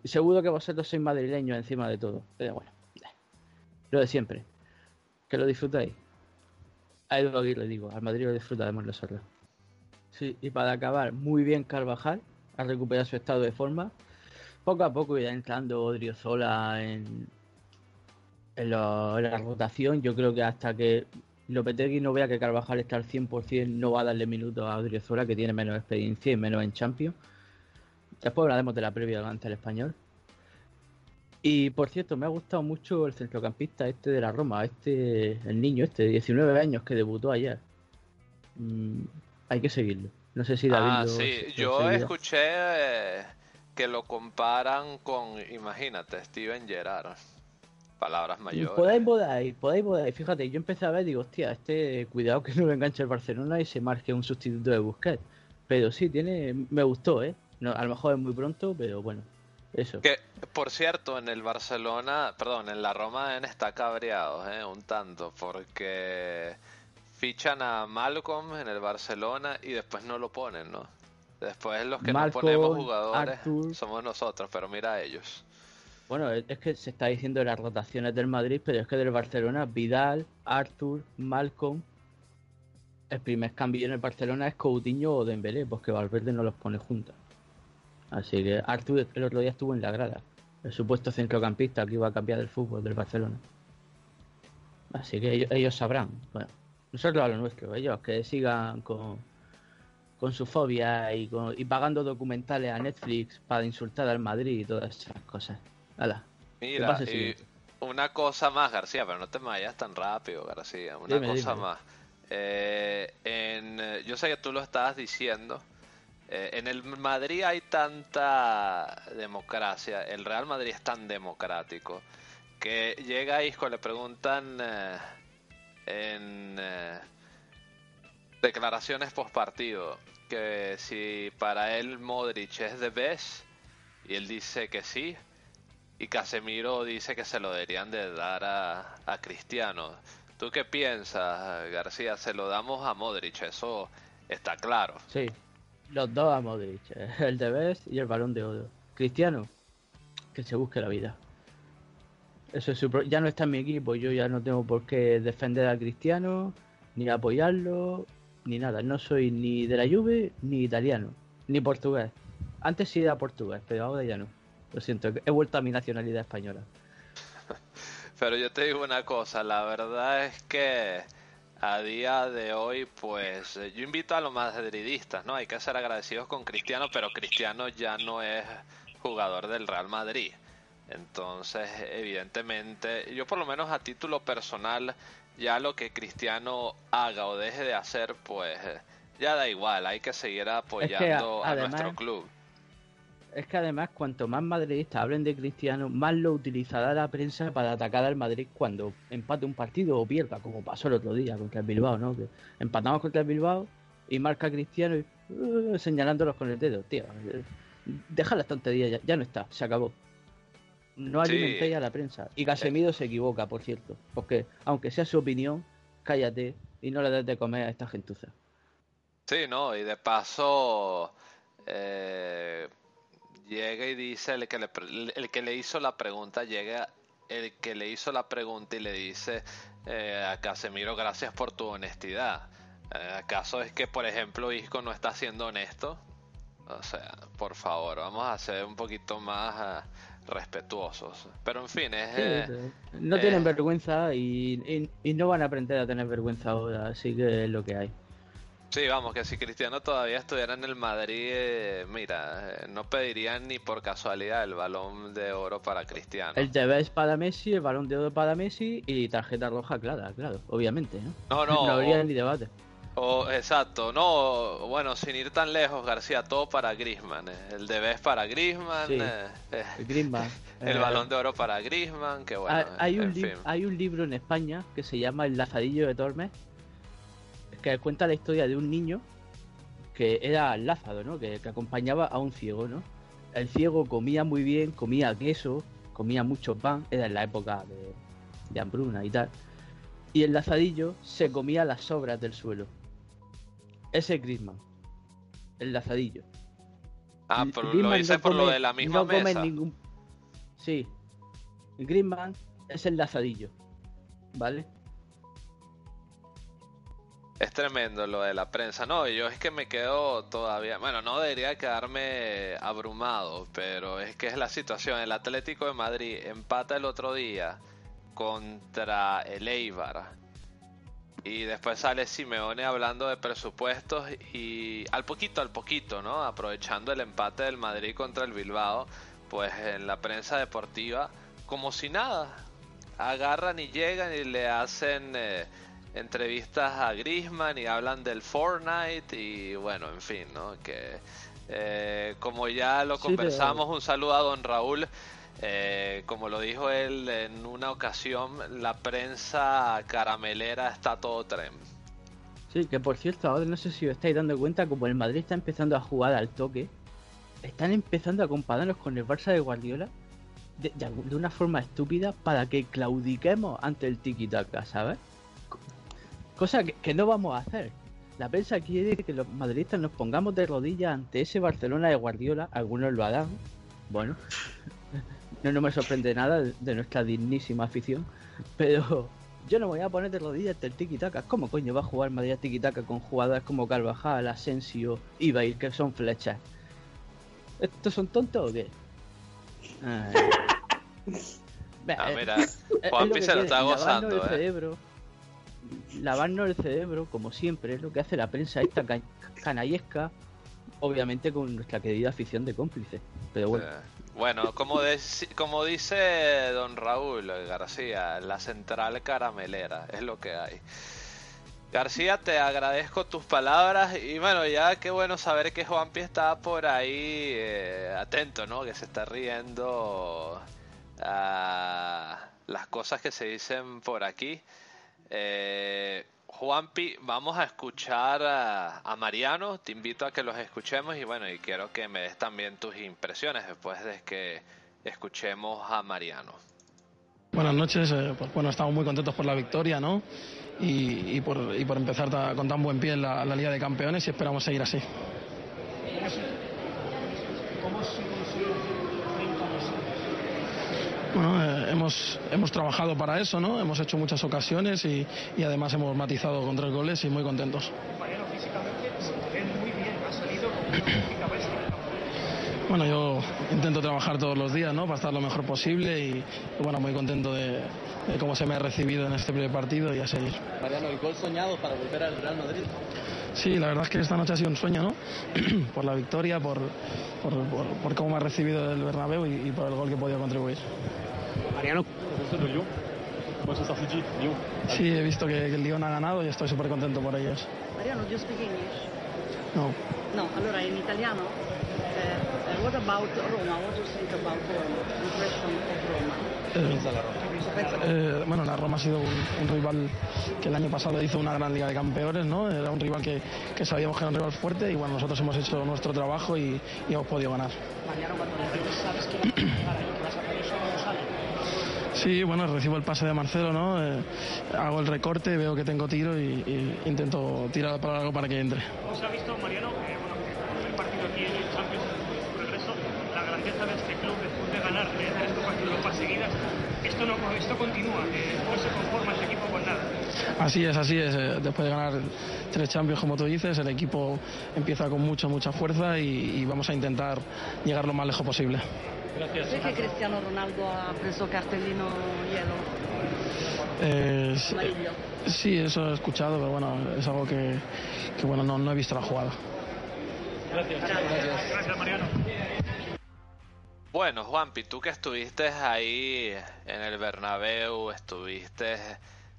[SPEAKER 8] Seguro que vosotros sois madrileños encima de todo. Pero bueno, lo de siempre. Que lo disfrutáis. A Edu Aguirre digo, al Madrid lo disfrutaremos nosotros. Sí, y para acabar, muy bien Carvajal, a recuperar su estado de forma. Poco a poco irá entrando Odriozola en, en, en la rotación. Yo creo que hasta que Lopetegui no vea que Carvajal está al 100%, no va a darle minutos a Odriozola, que tiene menos experiencia y menos en Champions. Después hablaremos de la previa ante el español. Y por cierto, me ha gustado mucho el centrocampista este de la Roma, este, el niño este de 19 años que debutó ayer. Mm, hay que seguirlo. No sé si David
[SPEAKER 6] Ah,
[SPEAKER 8] lo-
[SPEAKER 6] sí,
[SPEAKER 8] lo
[SPEAKER 6] yo
[SPEAKER 8] seguirá.
[SPEAKER 6] escuché eh, que lo comparan con, imagínate, Steven Gerrard. Palabras mayores.
[SPEAKER 8] Podéis podéis, podéis podéis. Fíjate, yo empecé a ver, digo, hostia, este, cuidado que no lo enganche el Barcelona y se marque un sustituto de Busquets. Pero sí, tiene, me gustó, ¿eh? No, a lo mejor es muy pronto, pero bueno, eso.
[SPEAKER 6] Que, por cierto, en el Barcelona, perdón, en la Roma estar cabreados, ¿eh? Un tanto, porque fichan a Malcolm en el Barcelona y después no lo ponen, ¿no? Después los que
[SPEAKER 8] Malcolm,
[SPEAKER 6] no ponemos jugadores
[SPEAKER 8] Arthur.
[SPEAKER 6] somos nosotros, pero mira a ellos.
[SPEAKER 8] Bueno, es es que se está diciendo de las rotaciones del Madrid, pero es que del Barcelona, Vidal, Arthur, Malcolm. El primer cambio en el Barcelona es Coutinho o Dembélé, porque Valverde no los pone juntos. Así que Arthur el otro día estuvo en la grada. El supuesto centrocampista que iba a cambiar el fútbol del Barcelona. Así que ellos, ellos sabrán. Bueno, nosotros a lo nuestro, ellos que sigan con, con su fobia y, con- y pagando documentales a Netflix para insultar al Madrid y todas esas cosas. Hala.
[SPEAKER 6] Mira, y una cosa más, García, pero no te vayas tan rápido, García. Una
[SPEAKER 8] Dime,
[SPEAKER 6] cosa
[SPEAKER 8] dime.
[SPEAKER 6] más. Eh, en, yo sé que tú lo estabas diciendo. Eh, en el Madrid hay tanta democracia, el Real Madrid es tan democrático, que llega Isco, le preguntan eh, en eh, declaraciones post partido que si para él Modric es the best, y él dice que sí, y Casemiro dice que se lo deberían de dar a, a Cristiano. ¿Tú qué piensas, García? Se lo damos a Modric, eso está claro.
[SPEAKER 8] Sí, los dos a Modric, eh, el de Best y el balón de oro. Cristiano, que se busque la vida. Eso es su pro- ya no está en mi equipo, yo ya no tengo por qué defender a Cristiano, ni apoyarlo, ni nada. No soy ni de la Juve, ni italiano, ni portugués. Antes sí era portugués, pero ahora ya no. Lo siento, he vuelto a mi nacionalidad española.
[SPEAKER 6] Pero yo te digo una cosa, la verdad es que a día de hoy, pues eh, yo invito a los madridistas, ¿no? Hay que ser agradecidos con Cristiano, pero Cristiano ya no es jugador del Real Madrid. Entonces, evidentemente, yo por lo menos a título personal, ya lo que Cristiano haga o deje de hacer, pues eh, ya da igual, hay que seguir apoyando a
[SPEAKER 8] además-
[SPEAKER 6] nuestro club.
[SPEAKER 8] Es que además, cuanto más madridistas hablen de Cristiano, más lo utilizará la prensa para atacar al Madrid cuando empate un partido o pierda, como pasó el otro día contra el Bilbao, ¿no? Que empatamos contra el Bilbao y marca Cristiano y uh, señalándolos con el dedo, tío. Deja las tonterías, ya, ya no está, se acabó. No
[SPEAKER 6] Sí.
[SPEAKER 8] alimentéis a la prensa. Y Casemiro se equivoca, por cierto, porque aunque sea su opinión, cállate y no le des de comer a esta gentuza.
[SPEAKER 6] Sí, no, y de paso eh, llega y dice el que le, el que le hizo la pregunta, llega el que le hizo la pregunta y le dice eh, a Casemiro, gracias por tu honestidad. Eh, ¿Acaso es que, por ejemplo, Isco no está siendo honesto? O sea, por favor, vamos a ser un poquito más ah, respetuosos. Pero en fin, es...
[SPEAKER 8] Sí,
[SPEAKER 6] eh,
[SPEAKER 8] no
[SPEAKER 6] eh,
[SPEAKER 8] tienen vergüenza y, y- y no van a aprender a tener vergüenza ahora, así que es lo que hay.
[SPEAKER 6] Sí, vamos, que si Cristiano todavía estuviera en el Madrid, eh, mira, eh, no pedirían ni por casualidad el balón de oro para Cristiano.
[SPEAKER 8] El TV es para Messi, el balón de oro para Messi y tarjeta roja clara, claro, obviamente, ¿no?
[SPEAKER 6] No, no.
[SPEAKER 8] no habría ni debate.
[SPEAKER 6] O, exacto, no, bueno, sin ir tan lejos, García, todo para Griezmann. eh. El de es para Griezmann,
[SPEAKER 8] Sí,
[SPEAKER 6] eh, eh,
[SPEAKER 8] Griezmann.
[SPEAKER 6] el
[SPEAKER 8] eh,
[SPEAKER 6] balón de oro para Griezmann, que bueno,
[SPEAKER 8] hay, hay un
[SPEAKER 6] en
[SPEAKER 8] lib-
[SPEAKER 6] fin.
[SPEAKER 8] hay un libro en España que se llama El Lazadillo de Tormes, que cuenta la historia de un niño que era Lázaro, ¿no? Que, que acompañaba a un ciego, ¿no? El ciego comía muy bien, comía queso, comía mucho pan, era en la época de, de hambruna y tal. Y el lazadillo se comía las sobras del suelo. Ese es Griezmann. El lazadillo.
[SPEAKER 6] Ah, pero lo
[SPEAKER 8] Griezmann
[SPEAKER 6] hice
[SPEAKER 8] no
[SPEAKER 6] por lo de la misma
[SPEAKER 8] no
[SPEAKER 6] mesa.
[SPEAKER 8] ningún. Sí. Griezmann es el lazadillo. ¿Vale?
[SPEAKER 6] Es tremendo lo de la prensa. No, yo es que me quedo todavía. Bueno, no debería quedarme abrumado, pero es que es la situación. El Atlético de Madrid empata el otro día contra el Eibar. Y después sale Simeone hablando de presupuestos y al poquito, al poquito, ¿no? Aprovechando el empate del Madrid contra el Bilbao, pues en la prensa deportiva como si nada. Agarran y llegan y le hacen eh, entrevistas a Grisman y hablan del Fortnite y bueno, en fin, ¿no? Que eh, como ya lo conversamos, un saludo a don Raúl. Eh, como lo dijo él en una ocasión, la prensa caramelera está todo tren.
[SPEAKER 8] Sí, que por cierto, ahora no sé si os estáis dando cuenta, como el Madrid está empezando a jugar al toque, están empezando a compararnos con el Barça de Guardiola de, de una forma estúpida para que claudiquemos ante el tiki-taka, ¿sabes? Cosa que, no vamos a hacer. La prensa quiere que los madridistas nos pongamos de rodillas ante ese Barcelona de Guardiola, algunos lo harán, bueno, no, no me sorprende nada de nuestra dignísima afición, pero yo no me voy a poner de rodillas ante el tiki-taka. ¿Cómo coño va a jugar Madrid tiki-taka con jugadores como Carvajal, Asensio, Ibai, que son flechas? ¿Estos son tontos o qué?
[SPEAKER 6] Ah, mira, Juanpi se lo está gozando,
[SPEAKER 8] el
[SPEAKER 6] eh.
[SPEAKER 8] Lavarnos el cerebro, como siempre, es lo que hace la prensa esta canallesca, obviamente con nuestra querida afición de cómplices. Pero bueno.
[SPEAKER 6] Bueno, como, como dice don Raúl García, la central caramelera, es lo que hay. García, te agradezco tus palabras y bueno, ya qué bueno saber que Juanpi está por ahí eh, atento, ¿no? Que se está riendo a las cosas que se dicen por aquí. Eh, Juanpi, vamos a escuchar a, Mariano, te invito a que los escuchemos y bueno, y quiero que me des también tus impresiones después de que escuchemos a Mariano.
[SPEAKER 12] Buenas noches, eh, pues bueno, estamos muy contentos por la victoria, ¿no? y, por, empezar con tan buen pie en la, Liga de Campeones y esperamos seguir así. Bueno, eh, hemos, hemos trabajado para eso, ¿no? Hemos hecho muchas ocasiones y, además hemos matizado con tres goles y muy contentos. Bueno, yo intento trabajar todos los días, ¿no? Para estar lo mejor posible y, bueno, muy contento de, cómo se me ha recibido en este primer partido y a seguir.
[SPEAKER 13] Mariano, ¿el gol soñado para volver al Real Madrid?
[SPEAKER 12] Sí, la verdad es que esta noche ha sido un sueño, ¿no? por la victoria, por, por, cómo me ha recibido el Bernabéu y, por el gol que he podido contribuir.
[SPEAKER 13] Mariano,
[SPEAKER 12] Sí, he visto que, el Lyon ha ganado y estoy súper contento por ellos.
[SPEAKER 14] Mariano, ¿you speak English?
[SPEAKER 12] No.
[SPEAKER 14] No, allora en italiano Uh, what about Roma? What do you think about Roma? Impression of
[SPEAKER 12] Roma? Eh, bueno, la Roma ha sido un, rival que el año pasado hizo una gran Liga de Campeones, ¿no? Era un rival que, que, sabíamos que era un rival fuerte y bueno, nosotros hemos hecho nuestro trabajo y, y hemos podido ganar.
[SPEAKER 14] Mañana cuando sabes que vas a hacer eso, ¿cómo sale?
[SPEAKER 12] Sí, bueno, recibo el pase de Marcelo, ¿no? Eh, hago el recorte, veo que tengo tiro y, y intento tirar para algo para que entre.
[SPEAKER 14] ¿Cómo se ha visto, Mariano? Eh, bueno, el partido aquí en el Champions grandeza de este club después de ganar tres Copas de Europa seguidas. Esto, no, esto continúa, no se conforma este equipo con nada.
[SPEAKER 12] Así es, así es. Eh, después de ganar tres Champions, como tú dices, el equipo empieza con mucha, mucha fuerza y, y vamos a intentar llegar lo más lejos posible.
[SPEAKER 14] Gracias. Sé que Cristiano Ronaldo ha preso cartelino hielo.
[SPEAKER 12] Eh, sí, eso he escuchado, pero bueno, es algo que, que bueno, no, no he visto la jugada.
[SPEAKER 14] Gracias. Gracias, Gracias Mariano.
[SPEAKER 6] Bueno, Juanpi, tú que estuviste ahí en el Bernabéu, estuviste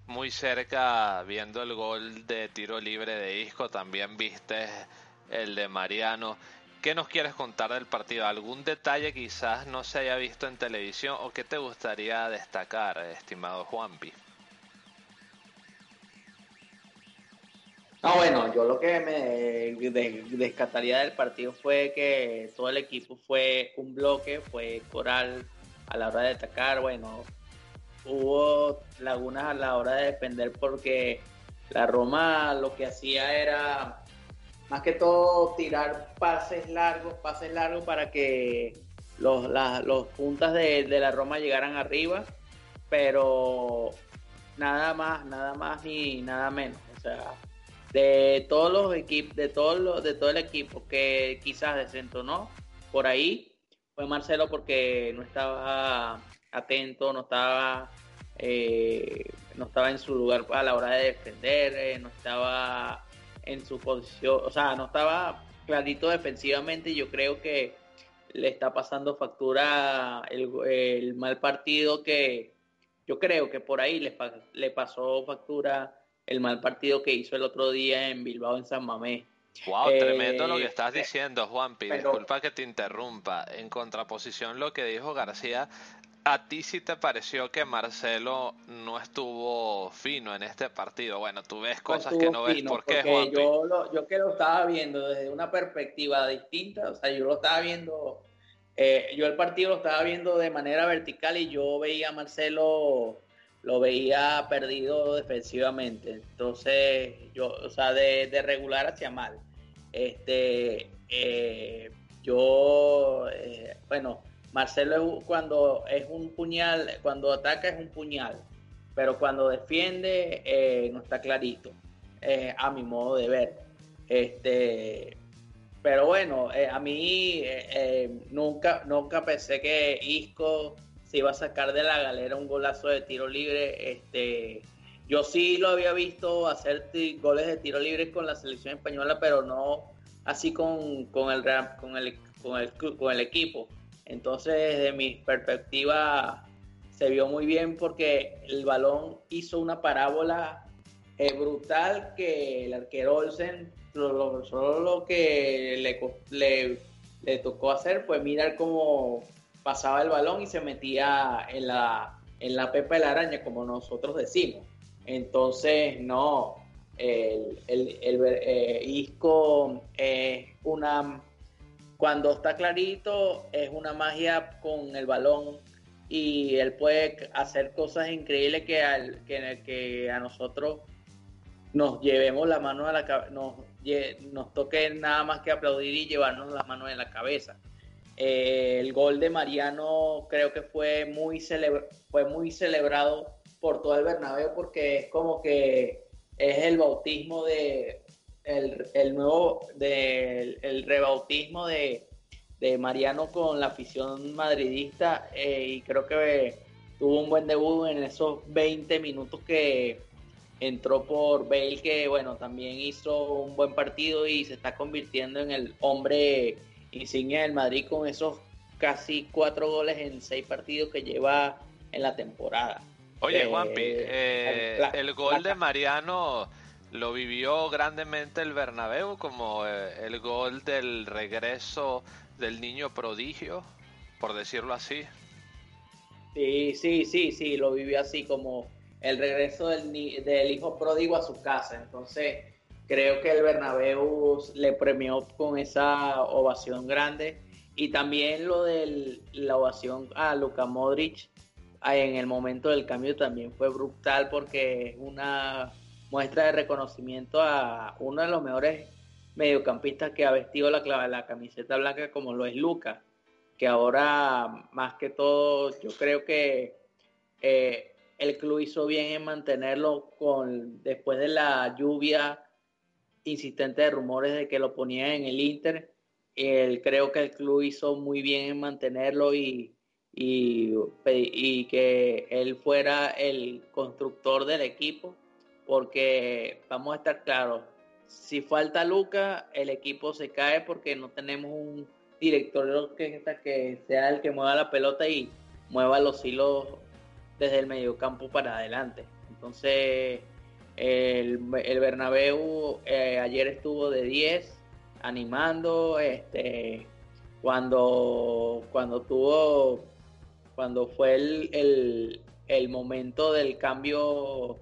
[SPEAKER 6] muy cerca viendo el gol de tiro libre de Isco, también viste el de Mariano. ¿Qué nos quieres contar del partido? ¿Algún detalle quizás no se haya visto en televisión o qué te gustaría destacar, estimado Juanpi?
[SPEAKER 4] No, bueno, yo lo que me descataría del partido fue que todo el equipo fue un bloque, fue coral a la hora de atacar. Bueno, hubo lagunas a la hora de defender porque la Roma lo que hacía era más que todo tirar pases largos, pases largos para que los, puntas de, de la Roma llegaran arriba, pero nada más, nada más ni nada menos. O sea, de todos los equipos, de todos de todo el equipo que quizás desentonó por ahí, fue Marcelo porque no estaba atento, no estaba eh, no estaba en su lugar a la hora de defender, eh, no estaba en su posición, o sea, no estaba clarito defensivamente. Yo creo que le está pasando factura el, mal partido que yo creo que por ahí le pasó factura el mal partido que hizo el otro día en Bilbao, en San Mamés.
[SPEAKER 6] Wow,
[SPEAKER 4] Eh,
[SPEAKER 6] tremendo lo que estás
[SPEAKER 4] eh,
[SPEAKER 6] diciendo, Juanpi.
[SPEAKER 4] pero-
[SPEAKER 6] Disculpa que te interrumpa. En contraposición, lo que dijo García, ¿a ti sí te pareció que Marcelo no estuvo fino en este partido? Bueno, tú ves cosas que no ves. ¿Por qué, Juanpi?
[SPEAKER 4] yo, lo- yo que lo estaba viendo desde una perspectiva distinta, o sea, yo lo estaba viendo, eh, yo el partido lo estaba viendo de manera vertical y yo veía a Marcelo, lo veía perdido defensivamente. Entonces, yo, o sea, de, regular hacia mal. Este, eh, yo, eh, bueno, Marcelo es, cuando es un puñal, cuando ataca es un puñal, pero cuando defiende eh, no está clarito, a mi modo de ver. Este, pero bueno, a mí nunca, nunca pensé que Isco se iba a sacar de la galera un golazo de tiro libre. Este, yo sí lo había visto hacer goles de tiro libre con la selección española, pero no así con, con el, con, el, con, el, con el equipo. Entonces, desde mi perspectiva, se vio muy bien porque el balón hizo una parábola eh, brutal que el arquero Olsen lo- lo- solo lo que le, le, le tocó hacer fue mirar cómo pasaba el balón y se metía en la, en la pepa de la araña, como nosotros decimos. Entonces, no, el, el, el, eh, Isco es una, cuando está clarito, es una magia con el balón y él puede hacer cosas increíbles que, al, que, que a nosotros nos llevemos la mano a la cabeza, nos, nos toque nada más que aplaudir y llevarnos las manos en la cabeza. Eh, el gol de Mariano creo que fue muy, fue muy celebrado por todo el Bernabéu porque es como que es el bautismo de el, el nuevo rebautismo de, de Mariano con la afición madridista eh, y creo que tuvo un buen debut en esos 20 minutos que entró por Bale que bueno también hizo un buen partido y se está convirtiendo en el hombre insignia del Madrid con esos casi cuatro goles en seis partidos que lleva en la temporada.
[SPEAKER 6] Oye,
[SPEAKER 4] Eh,
[SPEAKER 6] Juanpi, eh,
[SPEAKER 4] la-
[SPEAKER 6] el gol de Mariano lo vivió grandemente el Bernabéu como eh, el gol del regreso del niño prodigio, por decirlo así.
[SPEAKER 4] Sí, sí, sí, sí, lo vivió así como el regreso del hijo pródigo a su casa. Entonces, creo que el Bernabéu le premió con esa ovación grande. Y también lo de la ovación a Luka Modric ah, en el momento del cambio también fue brutal porque es una muestra de reconocimiento a uno de los mejores mediocampistas que ha vestido la, la camiseta blanca como lo es Luca que ahora más que todo yo creo que eh, el club hizo bien en mantenerlo con después de la lluvia insistente de rumores de que lo ponían en el Inter el, creo que el club hizo muy bien en mantenerlo y, y, y que él fuera el constructor del equipo porque vamos a estar claros si falta Luca el equipo se cae porque no tenemos un director que, que sea el que mueva la pelota y mueva los hilos desde el mediocampo para adelante. Entonces, el, el Bernabéu eh, ayer estuvo de 10 animando, este, cuando, cuando tuvo, cuando fue el, el, el momento del cambio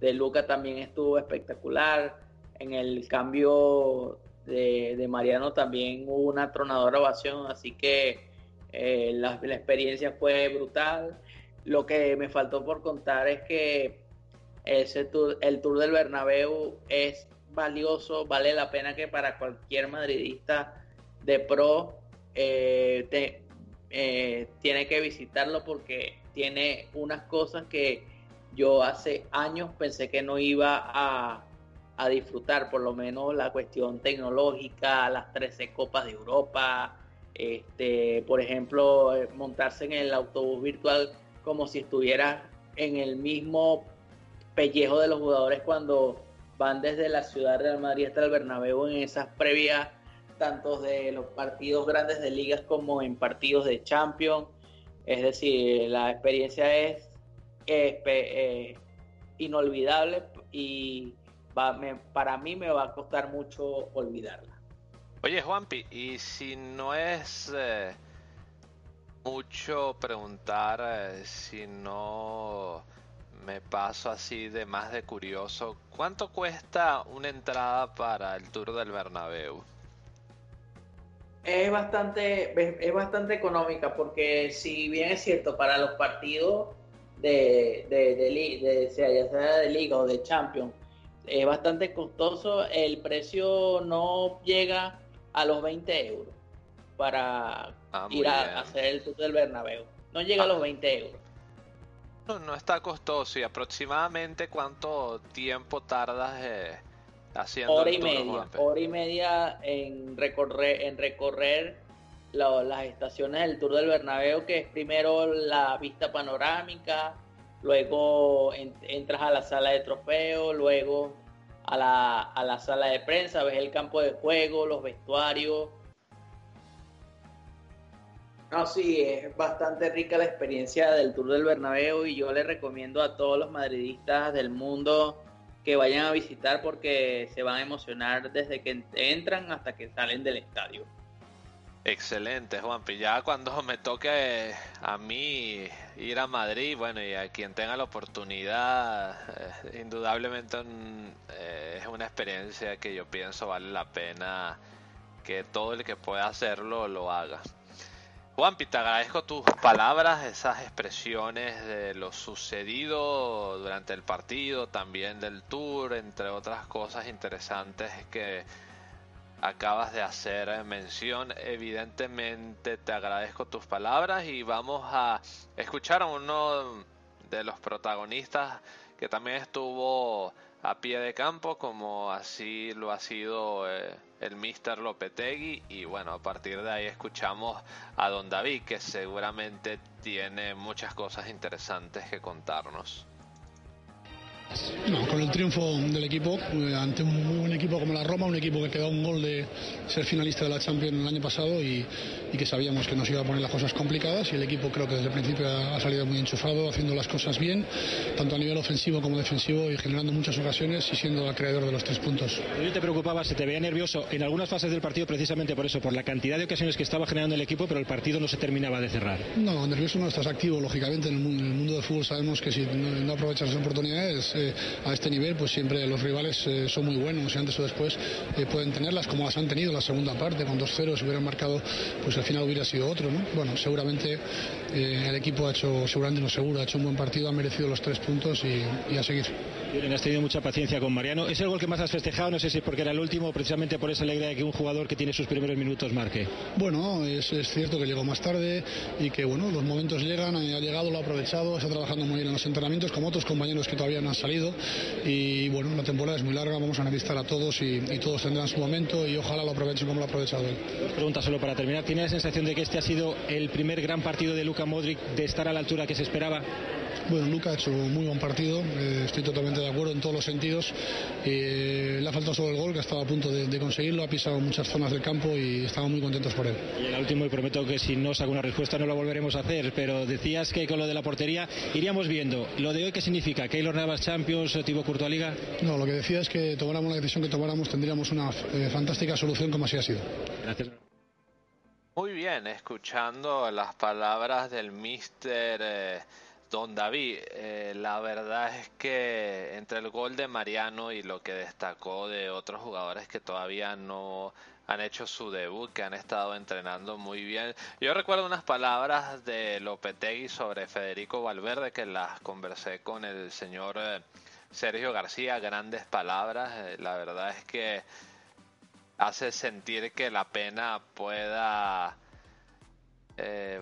[SPEAKER 4] de Luca también estuvo espectacular. En el cambio de, de Mariano también hubo una tronadora ovación, así que eh, la, la, experiencia fue brutal. Lo que me faltó por contar es que ese tour, el Tour del Bernabéu es valioso, vale la pena que para cualquier madridista de pro eh, te, eh, tiene que visitarlo porque tiene unas cosas que yo hace años pensé que no iba a, a disfrutar, por lo menos la cuestión tecnológica, las 13 copas de Europa, este, por ejemplo, montarse en el autobús virtual como si estuviera en el mismo pellejo de los jugadores cuando van desde la ciudad de Real Madrid hasta el Bernabéu en esas previas tanto de los partidos grandes de ligas como en partidos de Champions. Es decir, la experiencia es eh, eh, inolvidable y para mí me va a costar mucho olvidarla.
[SPEAKER 6] Oye, Juanpi, y si no es eh, mucho preguntar, si no me paso así de más de curioso, ¿cuánto cuesta una entrada para el Tour del Bernabéu?
[SPEAKER 4] Es bastante, es, bastante económica porque si bien es cierto para los partidos de, de, de, li- de- sea, ya sea de liga o de champions es bastante costoso, el precio no llega a los 20 euros para
[SPEAKER 6] Ah,
[SPEAKER 4] ir a,
[SPEAKER 6] bien.
[SPEAKER 4] hacer el tour del Bernabéu. No llega a los 20 euros.
[SPEAKER 6] No, está costoso y aproximadamente cuánto tiempo tardas eh, haciendo
[SPEAKER 4] Hora y media, hora y media en recorrer, en recorrer la- las estaciones del Tour del Bernabéu, que es primero la vista panorámica, luego en- entras a la sala de trofeo, luego a la, a la sala de prensa, ves el campo de juego, los vestuarios. No, sí, es bastante rica la experiencia del Tour del Bernabéu y yo le recomiendo a todos los madridistas del mundo que vayan a visitar porque se van a emocionar desde que entran hasta que salen del estadio.
[SPEAKER 6] Excelente, Juanpi. Ya cuando me toque a mí ir a Madrid, bueno, y a quien tenga la oportunidad, eh, indudablemente mm, eh, es una experiencia que yo pienso vale la pena que todo el que pueda hacerlo lo haga. Juanpi, te agradezco tus palabras, esas expresiones de lo sucedido durante el partido, también del tour, entre otras cosas interesantes que acabas de hacer mención. Evidentemente te agradezco tus palabras y vamos a escuchar a uno de los protagonistas que también estuvo a pie de campo, como así lo ha sido eh, el Mr. Lopetegui. Y bueno, a partir de ahí escuchamos a Don David, que seguramente tiene muchas cosas interesantes que contarnos.
[SPEAKER 15] No, con el triunfo del equipo eh, ante un muy buen equipo como la Roma, un equipo que quedó un gol de ser finalista de la Champions el año pasado y, y que sabíamos que nos iba a poner las cosas complicadas y el equipo creo que desde el principio ha, salido muy enchufado, haciendo las cosas bien, tanto a nivel ofensivo como defensivo y generando muchas ocasiones y siendo acreedor de los tres puntos.
[SPEAKER 11] Hoy te preocupaba, se te veía nervioso en algunas fases del partido precisamente por eso, por la cantidad de ocasiones que estaba generando el equipo, pero el partido no se terminaba de cerrar.
[SPEAKER 15] No, nervioso no estás activo, lógicamente. En el mundo, en el mundo del fútbol sabemos que si no, no aprovechas las oportunidades eh, a este nivel, pues siempre los rivales eh, son muy buenos y antes o después eh, pueden tenerlas, como las han tenido en la segunda parte, con 2-0, si hubieran marcado, pues al final hubiera sido otro, ¿no? Bueno, seguramente eh, el equipo ha hecho, seguramente no seguro, ha hecho un buen partido, ha merecido los tres puntos y a seguir.
[SPEAKER 11] Has tenido mucha paciencia con Mariano. ¿Es el gol que más has festejado? No sé si es porque era el último, o precisamente por esa alegría de que un jugador que tiene sus primeros minutos marque.
[SPEAKER 15] Bueno, es, es cierto que llegó más tarde y que bueno, los momentos llegan, eh, ha llegado, lo ha aprovechado, está trabajando muy bien en los entrenamientos, como otros compañeros que todavía no han salido. Y bueno, la temporada es muy larga, vamos a necesitar a todos y, y todos tendrán su momento y ojalá lo aprovechen como lo ha aprovechado él.
[SPEAKER 11] Dos preguntas solo para terminar. ¿Tiene la sensación de que este ha sido el primer gran partido de Luka Modric de estar a la altura que se esperaba?
[SPEAKER 15] Bueno, Luca ha hecho un muy buen partido, eh, estoy totalmente de acuerdo en todos los sentidos. Eh, le ha faltado solo el gol, que ha estado a punto de, de conseguirlo, ha pisado muchas zonas del campo y estamos muy contentos por él.
[SPEAKER 11] Y el último, y prometo que si no saco una respuesta no lo volveremos a hacer, pero decías que con lo de la portería iríamos viendo. ¿Lo de hoy qué significa? ¿Keylor Navas Champions, Thibaut Courtois Liga?
[SPEAKER 15] No, lo que decía es que tomáramos la decisión que tomáramos, tendríamos una eh, fantástica solución como así ha sido.
[SPEAKER 11] Gracias.
[SPEAKER 6] Muy bien, escuchando las palabras del mister eh, Don David, eh, la verdad es que entre el gol de Mariano y lo que destacó de otros jugadores que todavía no han hecho su debut, que han estado entrenando muy bien. Yo recuerdo unas palabras de Lopetegui sobre Federico Valverde que las conversé con el señor eh, Sergio García, grandes palabras. Eh, la verdad es que hace sentir que la pena pueda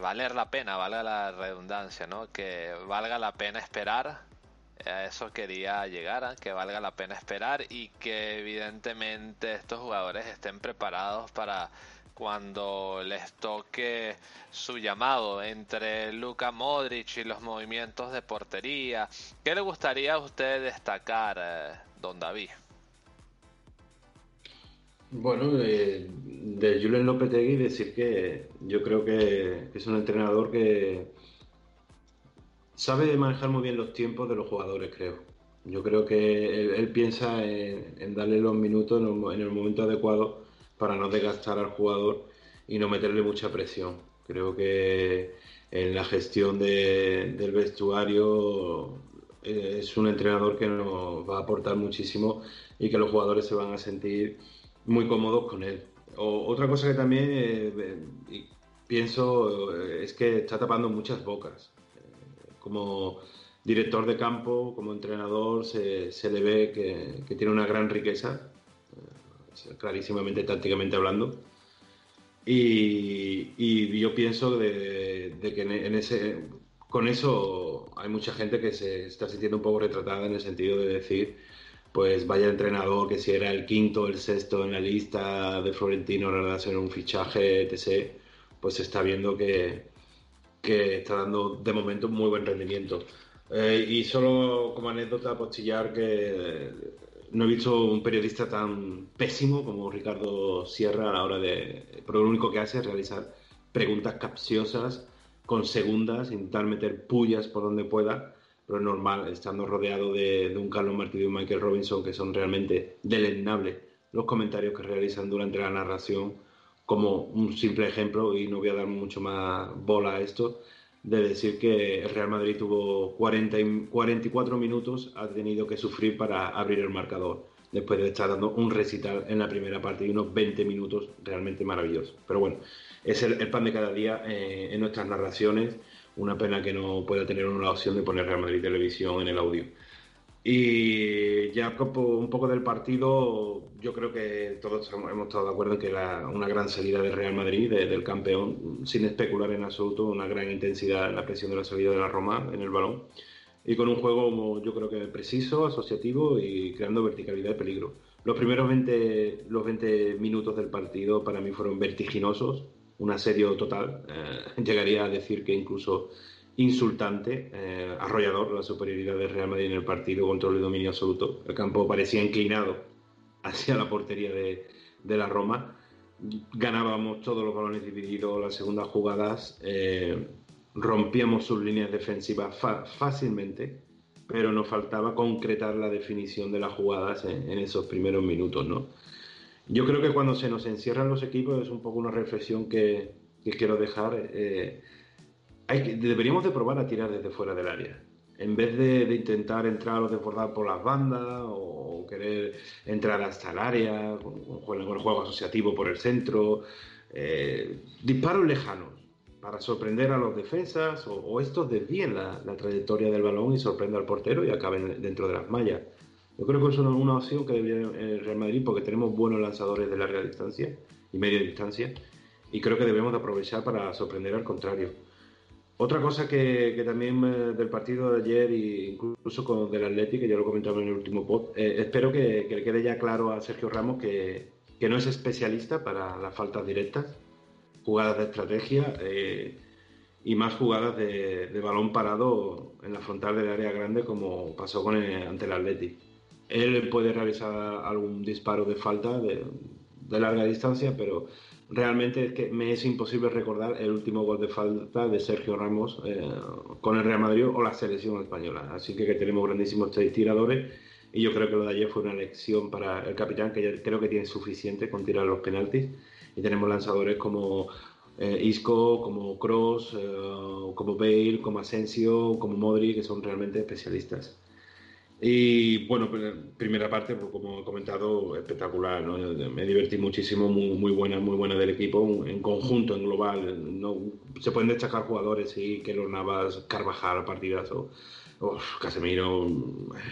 [SPEAKER 6] valer la pena, valga la redundancia, ¿no? Que valga la pena esperar. A eso quería llegar, ¿eh? que valga la pena esperar y que evidentemente estos jugadores estén preparados para cuando les toque su llamado entre Luka Modric y los movimientos de portería. ¿Qué le gustaría a usted destacar, eh, don David?
[SPEAKER 7] Bueno, eh, de Julen Lopetegui decir que yo creo que, es un entrenador que sabe manejar muy bien los tiempos de los jugadores, creo. Yo creo que él, piensa en, darle los minutos en el, en el momento adecuado para no desgastar al jugador y no meterle mucha presión. Creo que en la gestión de- del vestuario eh, es un entrenador que nos va a aportar muchísimo y que los jugadores se van a sentir muy cómodos con él. O- otra cosa que también eh, eh, pienso eh, es que está tapando muchas bocas. Como director de campo, como entrenador, se, se le ve que, que tiene una gran riqueza, clarísimamente tácticamente hablando. Y, yo pienso de, que en ese, con eso hay mucha gente que se está sintiendo un poco retratada en el sentido de decir, pues vaya entrenador que si era el quinto o el sexto en la lista de Florentino le hacen un fichaje, etc., pues está viendo que, que está dando de momento muy buen rendimiento. Eh, y solo como anécdota apostillar que eh, no he visto un periodista tan pésimo como Ricardo Sierra a la hora de... Pero lo único que hace es realizar preguntas capciosas con segundas, intentar meter pullas por donde pueda, pero es normal, estando rodeado de, un Carlos Martí y un Michael Robinson que son realmente deleznables los comentarios que realizan durante la narración, como un simple ejemplo, y no voy a dar mucho más bola a esto, de decir que el Real Madrid tuvo 40 y 44 minutos, ha tenido que sufrir para abrir el marcador, después de estar dando un recital en la primera parte y unos 20 minutos realmente maravillosos. Pero bueno, es el, el pan de cada día eh, en nuestras narraciones. Una pena que no pueda tener una opción de poner Real Madrid Televisión en el audio. Y ya un poco del partido, yo creo que todos hemos estado de acuerdo en que una gran salida del Real Madrid, de- del campeón, sin especular en absoluto, una gran intensidad en la presión de la salida de la Roma en el balón. Y con un juego yo creo que preciso, asociativo y creando verticalidad y peligro. Los primeros 20, los 20 minutos del partido para mí fueron vertiginosos, un asedio total. eh, llegaría a decir que incluso insultante, eh, arrollador la superioridad del Real Madrid en el partido, control y dominio absoluto. El campo parecía inclinado hacia la portería de, de la Roma. Ganábamos todos los balones divididos, las segundas jugadas, eh, rompíamos sus líneas defensivas fácilmente, pero nos faltaba concretar la definición de las jugadas en, en esos primeros minutos, ¿no? Yo creo que cuando se nos encierran los equipos es un poco una reflexión que, quiero dejar. eh, deberíamos de probar a tirar desde fuera del área. En vez de, intentar entrar o desbordar por las bandas o querer entrar hasta el área con, con- juego asociativo por el centro, eh, disparos lejanos para sorprender a los defensas o, estos desvíen la, la trayectoria del balón y sorprenda al portero y acaben dentro de las mallas. Yo creo que eso es una opción que debería el Real Madrid porque tenemos buenos lanzadores de larga distancia y media distancia y creo que debemos de aprovechar para sorprender al contrario. Otra cosa que, también eh, del partido de ayer e incluso con del Atleti, que ya lo comentaba en el último pod, eh, espero que, le quede ya claro a Sergio Ramos que, que no es especialista para las faltas directas, jugadas de estrategia eh, y más jugadas de, balón parado en la frontal del área grande como pasó con ante el Atleti. Él puede realizar algún disparo de falta de, larga distancia, pero realmente es que me es imposible recordar el último gol de falta de Sergio Ramos eh, con el Real Madrid o la selección española. Así que, tenemos grandísimos tres tiradores y yo creo que lo de ayer fue una lección para el capitán, que creo que tiene suficiente con tirar los penaltis. Y tenemos lanzadores como eh, Isco, como Cross, como Bale, como Asensio, como Modri, que son realmente especialistas. Y bueno, primera parte, pues, como he comentado, espectacular, ¿no? Me divertí muchísimo, muy, buena, muy buena del equipo, en conjunto, en global. No, se pueden destacar jugadores, sí, que los Navas, Carvajal, partidazo, Casemiro,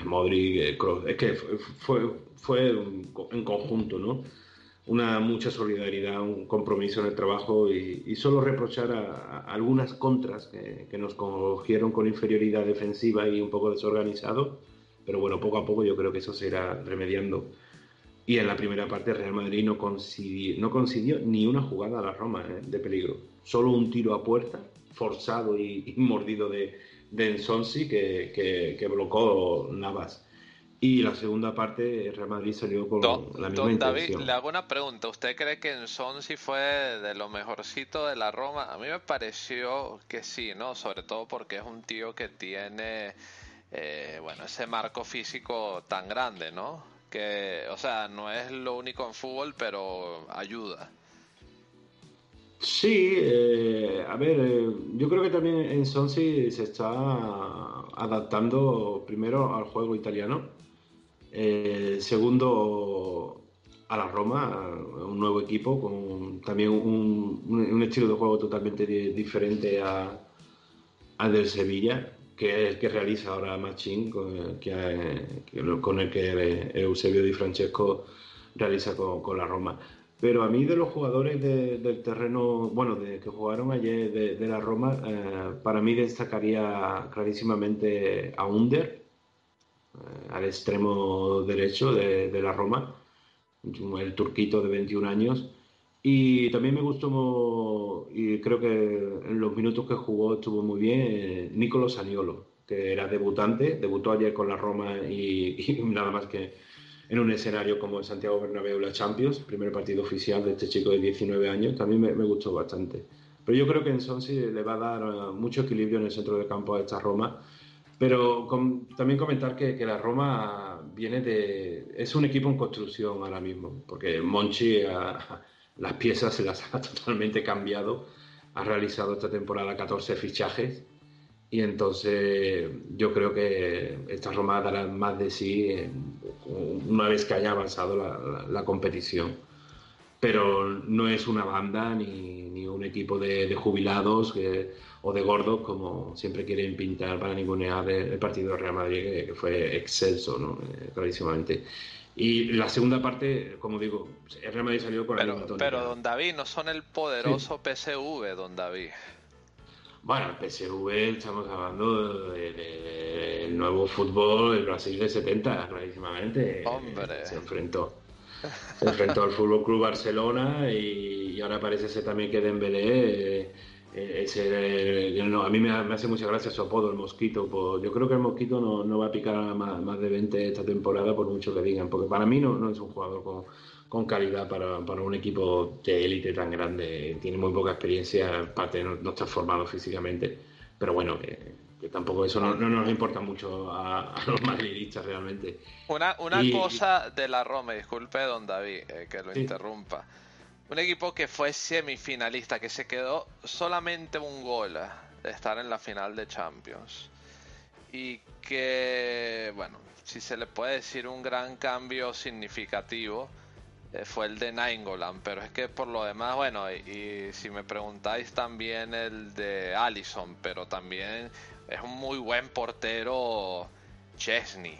[SPEAKER 7] Modric, Kroos. Es que fue, fue, en conjunto, ¿no? Una mucha solidaridad, un compromiso en el trabajo y, y solo reprochar a, algunas contras que nos cogieron con inferioridad defensiva y un poco desorganizado pero bueno, poco a poco yo creo que eso se irá remediando. Y en la primera parte Real Madrid no consiguió, no consiguió ni una jugada a la Roma ¿eh? de peligro. Solo un tiro a puerta, forzado y, y mordido de, de Ensonsi que, que, que, bloqueó Navas. Y la segunda parte, Real Madrid salió con la misma
[SPEAKER 6] Don David,
[SPEAKER 7] intención.
[SPEAKER 6] le hago una pregunta. ¿Usted cree que en Son sí fue de lo mejorcito de la Roma? A mí me pareció que sí, ¿no? Sobre todo porque es un tío que tiene, eh, bueno, ese marco físico tan grande, ¿no? Que, o sea, no es lo único en fútbol, pero ayuda.
[SPEAKER 7] Sí, eh, a ver, eh, yo creo que también en Sonsi se está adaptando primero al juego italiano, segundo a la Roma, un nuevo equipo con también un, un- estilo de juego totalmente di- diferente a- al del Sevilla, que es el que realiza ahora Machín, con, que, que- con el que Eusebio Di Francesco realiza con, con la Roma. Pero a mí de los jugadores de- del terreno, bueno, de, que jugaron ayer de, de la Roma, eh, para mí destacaría clarísimamente a Under, eh, al extremo derecho de, de la Roma, el turquito de 21 años. Y también me gustó, y creo que en los minutos que jugó estuvo muy bien, eh, Nicolo Saniolo, que era debutante, debutó ayer con la Roma y, y nada más que en un escenario como el Santiago Bernabéu, la Champions, primer partido oficial de este chico de 19 años, también me, me gustó bastante. Pero yo creo que en Sonsi le va a dar eh, mucho equilibrio en el centro del campo a esta Roma. Pero com- también comentar que, que la Roma viene de... es un equipo en construcción ahora mismo, porque Monchi ha- las piezas se las ha totalmente cambiado, ha realizado esta temporada 14 fichajes y entonces yo creo que esta Roma dará más de sí una vez que haya avanzado la, la- competición. Pero no es una banda ni, ni un equipo de, jubilados o de gordos como siempre quieren pintar para ningunear el, partido de Real Madrid, que, que fue excelso, ¿no? Eh, clarísimamente. Y la segunda parte, como digo, el Real Madrid salió con la misma
[SPEAKER 6] Pero,
[SPEAKER 7] tónica.
[SPEAKER 6] pero don David, no son el poderoso PSV, don David.
[SPEAKER 7] Bueno, el PSV estamos hablando del de, el nuevo fútbol, el Brasil de 70, clarísimamente.
[SPEAKER 6] Hombre.
[SPEAKER 7] Se enfrentó. Se enfrentó al Fútbol Club Barcelona y, y ahora parece ser también que Dembélé eh, eh, es el- el- no, a mí me, ha- me hace mucha gracia su apodo, el Mosquito. pues yo creo que el Mosquito no, no va a picar a más, más de 20 esta temporada por mucho que digan, porque para mí no, no es un jugador con, con calidad para, para un equipo de élite tan grande. Tiene muy poca experiencia, aparte no, está formado físicamente, pero bueno, que, que tampoco eso no, no nos importa mucho a, a los madridistas realmente.
[SPEAKER 6] Una, una
[SPEAKER 7] Y-
[SPEAKER 6] cosa de la Roma, disculpe don David eh, que lo
[SPEAKER 7] Sí.
[SPEAKER 6] interrumpa. Un equipo que fue semifinalista, que se quedó solamente un gol de estar en la final de Champions. Y que, bueno, si se le puede decir un gran cambio significativo, eh, fue el de Nainggolan. Pero es que por lo demás, bueno, y, si me preguntáis también el de Allison, pero también es un muy buen portero Chesney.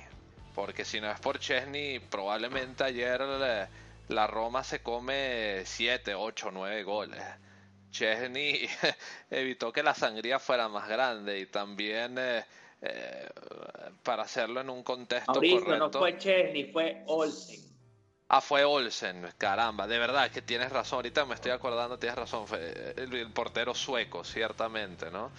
[SPEAKER 6] Porque si no es por Chesney, probablemente ayer eh, la Roma se come 7, 8, 9 goles. Chesney evitó que la sangría fuera más grande y también eh, eh, para hacerlo en un contexto
[SPEAKER 4] Mauricio,
[SPEAKER 6] correcto.
[SPEAKER 4] no fue Chesney, fue Olsen.
[SPEAKER 6] Ah, fue Olsen, caramba, de verdad que tienes razón, ahorita me estoy acordando, tienes razón, fue el, el portero sueco, ciertamente, ¿no?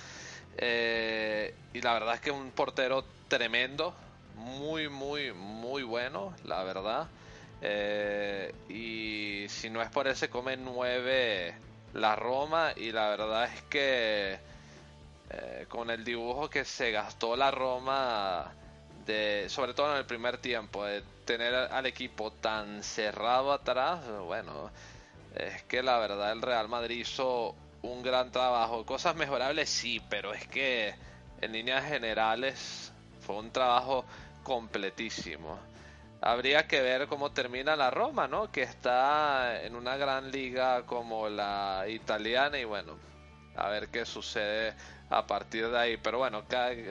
[SPEAKER 6] Eh, y la verdad es que un portero tremendo, muy, muy, muy bueno, la verdad. Eh, y si no es por él, se come nueve la Roma, y la verdad es que eh, con el dibujo que se gastó la Roma de sobre todo en el primer tiempo de tener al equipo tan cerrado atrás bueno es que la verdad el Real Madrid hizo un gran trabajo. Cosas mejorables sí pero es que en líneas generales fue un trabajo completísimo habría que ver cómo termina la Roma no que está en una gran liga como la italiana y bueno a ver qué sucede a partir de ahí. Pero bueno,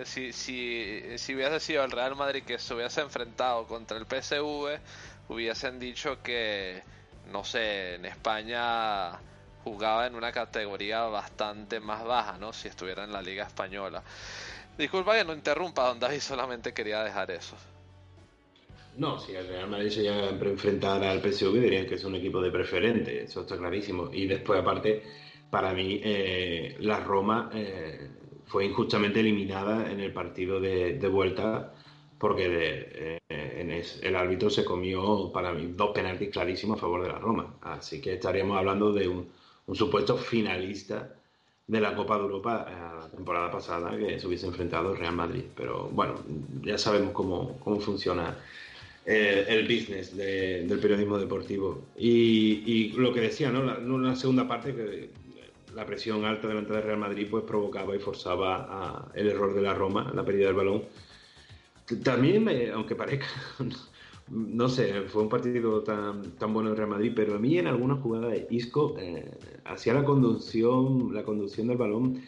[SPEAKER 6] si, si, si hubiese sido el Real Madrid que se hubiese enfrentado contra el PSV, hubiesen dicho que, no sé, en España jugaba en una categoría bastante más baja, ¿no? Si estuviera en la Liga Española. Disculpa que no interrumpa, don David, solamente quería dejar eso.
[SPEAKER 7] No, si el Real Madrid se llega a enfrentar al PSV, dirían que es un equipo de preferente, eso está clarísimo. Y después, aparte, para mí, eh, la Roma eh, fue injustamente eliminada en el partido de, vuelta porque eh, el árbitro se comió para mí dos penaltis clarísimos a favor de la Roma. Así que estaríamos hablando de un, supuesto finalista de la Copa de Europa la temporada pasada que se hubiese enfrentado Real Madrid. Pero bueno, ya sabemos cómo, cómo funciona eh, el business de- del periodismo deportivo. Y, lo que decía, ¿no? La, la segunda parte que la presión alta delante del Real Madrid pues provocaba y forzaba a- el error de la Roma, la pérdida del balón. También, aunque parezca, no sé, fue un partido tan, tan bueno el Real Madrid, pero a mí en algunas jugadas Isco eh, hacía la conducción, la conducción del balón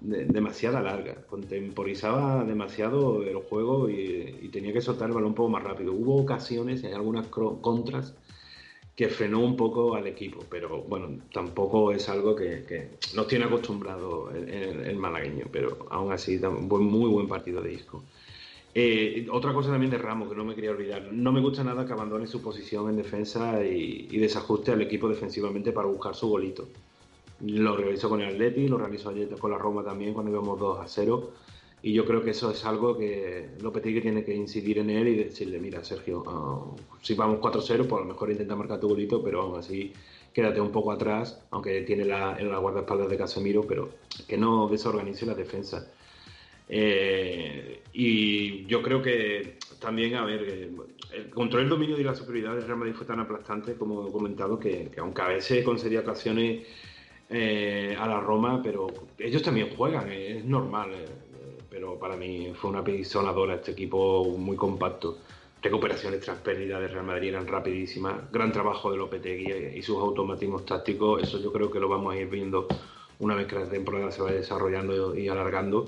[SPEAKER 7] de- demasiada larga, contemporizaba demasiado el juego y, tenía que soltar el balón un poco más rápido. Hubo ocasiones, hay algunas contras que frenó un poco al equipo, pero bueno, tampoco es algo que, nos tiene acostumbrado el, malagueño, pero aún así, buen- muy buen partido de Isco. Eh, otra cosa también de Ramos que no me quería olvidar. No me gusta nada que abandone su posición en defensa y, y desajuste al equipo defensivamente para buscar su golito. Lo realizó con el Atleti, lo realizó ayer con la Roma también cuando íbamos 2 a 0. Y yo creo que eso es algo que Lopetegui tiene que incidir en él y decirle, mira Sergio, ah, si vamos 4-0, pues a lo mejor intenta marcar tu golito, pero aún así quédate un poco atrás, aunque tiene la, en la guardaespaldas de Casemiro, pero que no desorganice la defensa. Eh, y yo creo que también, a ver, eh, el control del dominio y la superioridad del Real Madrid fue tan aplastante, como he comentado, que, que aunque a veces concedía ocasiones eh, a la Roma, pero ellos también juegan, eh, es normal. eh, pero para mí fue una pisonadora este equipo muy compacto. Recuperaciones tras pérdida de Real Madrid eran rapidísimas. Gran trabajo de Lopetegui y sus automatismos tácticos. Eso yo creo que lo vamos a ir viendo una vez que la temporada se vaya desarrollando y alargando.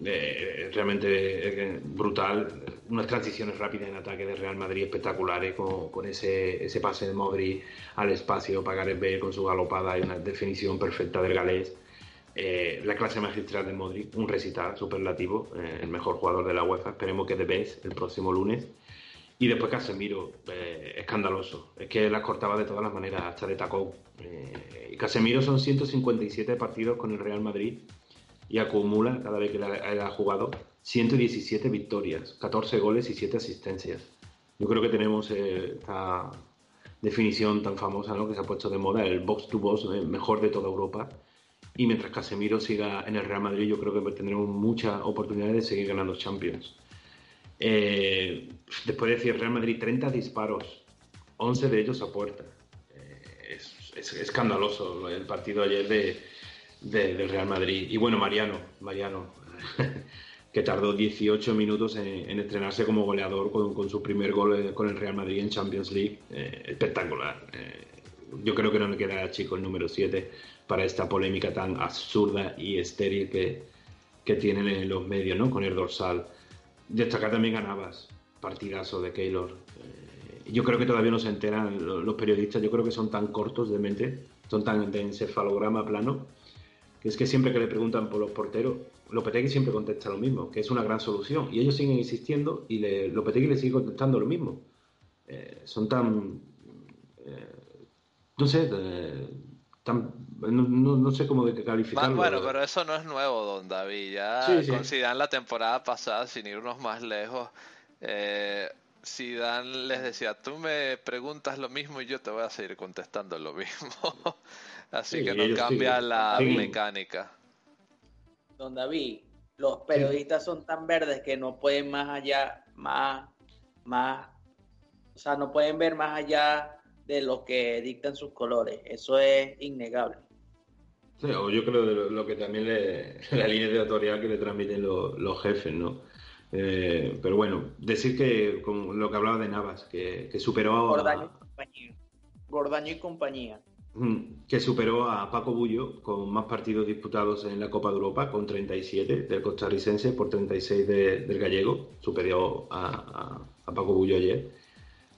[SPEAKER 7] Realmente brutal. Unas transiciones rápidas en ataque de Real Madrid espectaculares con, ese, ese pase de Modri al espacio para Gareth Bale con su galopada y una definición perfecta del galés. Eh, la clase magistral de Modric, un recital superlativo, eh, el mejor jugador de la UEFA. Esperemos que de vez el próximo lunes. Y después Casemiro, eh, escandaloso. Es que las cortaba de todas las maneras, hasta de tacón. Eh, y Casemiro son 157 partidos con el Real Madrid y acumula, cada vez que la- ha jugado, 117 victorias, 14 goles y 7 asistencias. Yo creo que tenemos eh, esta definición tan famosa ¿no? que se ha puesto de moda, el box to box eh, mejor de toda Europa. Y mientras Casemiro siga en el Real Madrid, yo creo que tendremos muchas oportunidades de seguir ganando Champions. Eh, después de decir Real Madrid, 30 disparos, 11 de ellos a puerta. Eh, es, es escandaloso el partido ayer de- del Real Madrid. Y bueno, Mariano, Mariano, que tardó 18 minutos en, en estrenarse como goleador con, con su primer gol eh, con el Real Madrid en Champions League. Eh, espectacular. Eh, yo creo que no le queda chico el número 7 para esta polémica tan absurda y estéril que, que tienen en los medios, ¿no? Con el dorsal. Destacar también a Navas, partidazo de Keylor. Eh, yo creo que todavía no se enteran lo- los periodistas, yo creo que son tan cortos de mente, son tan de encefalograma plano, que es que siempre que le preguntan por los porteros, Lopetegui siempre contesta lo mismo, que es una gran solución. Y ellos siguen insistiendo y le, Lopetegui le sigue contestando lo mismo. Eh, son tan... eh, no sé, eh, tan, no, no- no sé cómo calificarlo.
[SPEAKER 6] Bueno, pero eso no es nuevo, don David. Ya
[SPEAKER 7] Sí, sí.
[SPEAKER 6] con Zidane la temporada pasada, sin irnos más lejos, eh, Zidane les decía, tú me preguntas lo mismo y yo te voy a seguir contestando lo mismo. Así
[SPEAKER 7] Sí,
[SPEAKER 6] que no cambia
[SPEAKER 7] siguen-
[SPEAKER 6] la
[SPEAKER 7] siguen.
[SPEAKER 6] mecánica.
[SPEAKER 4] Don David, los periodistas son tan verdes que no pueden más allá, más, más, o sea, no pueden ver más allá de lo que dictan sus colores. Eso es innegable.
[SPEAKER 7] Sí, o yo creo de lo, lo que también le, la línea editorial que le transmiten los, los jefes, ¿no? Eh, pero bueno, decir que con lo que hablaba de Navas, que, que superó a,
[SPEAKER 4] Gordaño y compañía. Gordaño y compañía.
[SPEAKER 7] Mm, que superó a Paco Bullo con más partidos disputados en la Copa de Europa, con 37 del costarricense por 36 de- del gallego, superó a, Paco Bullo ayer.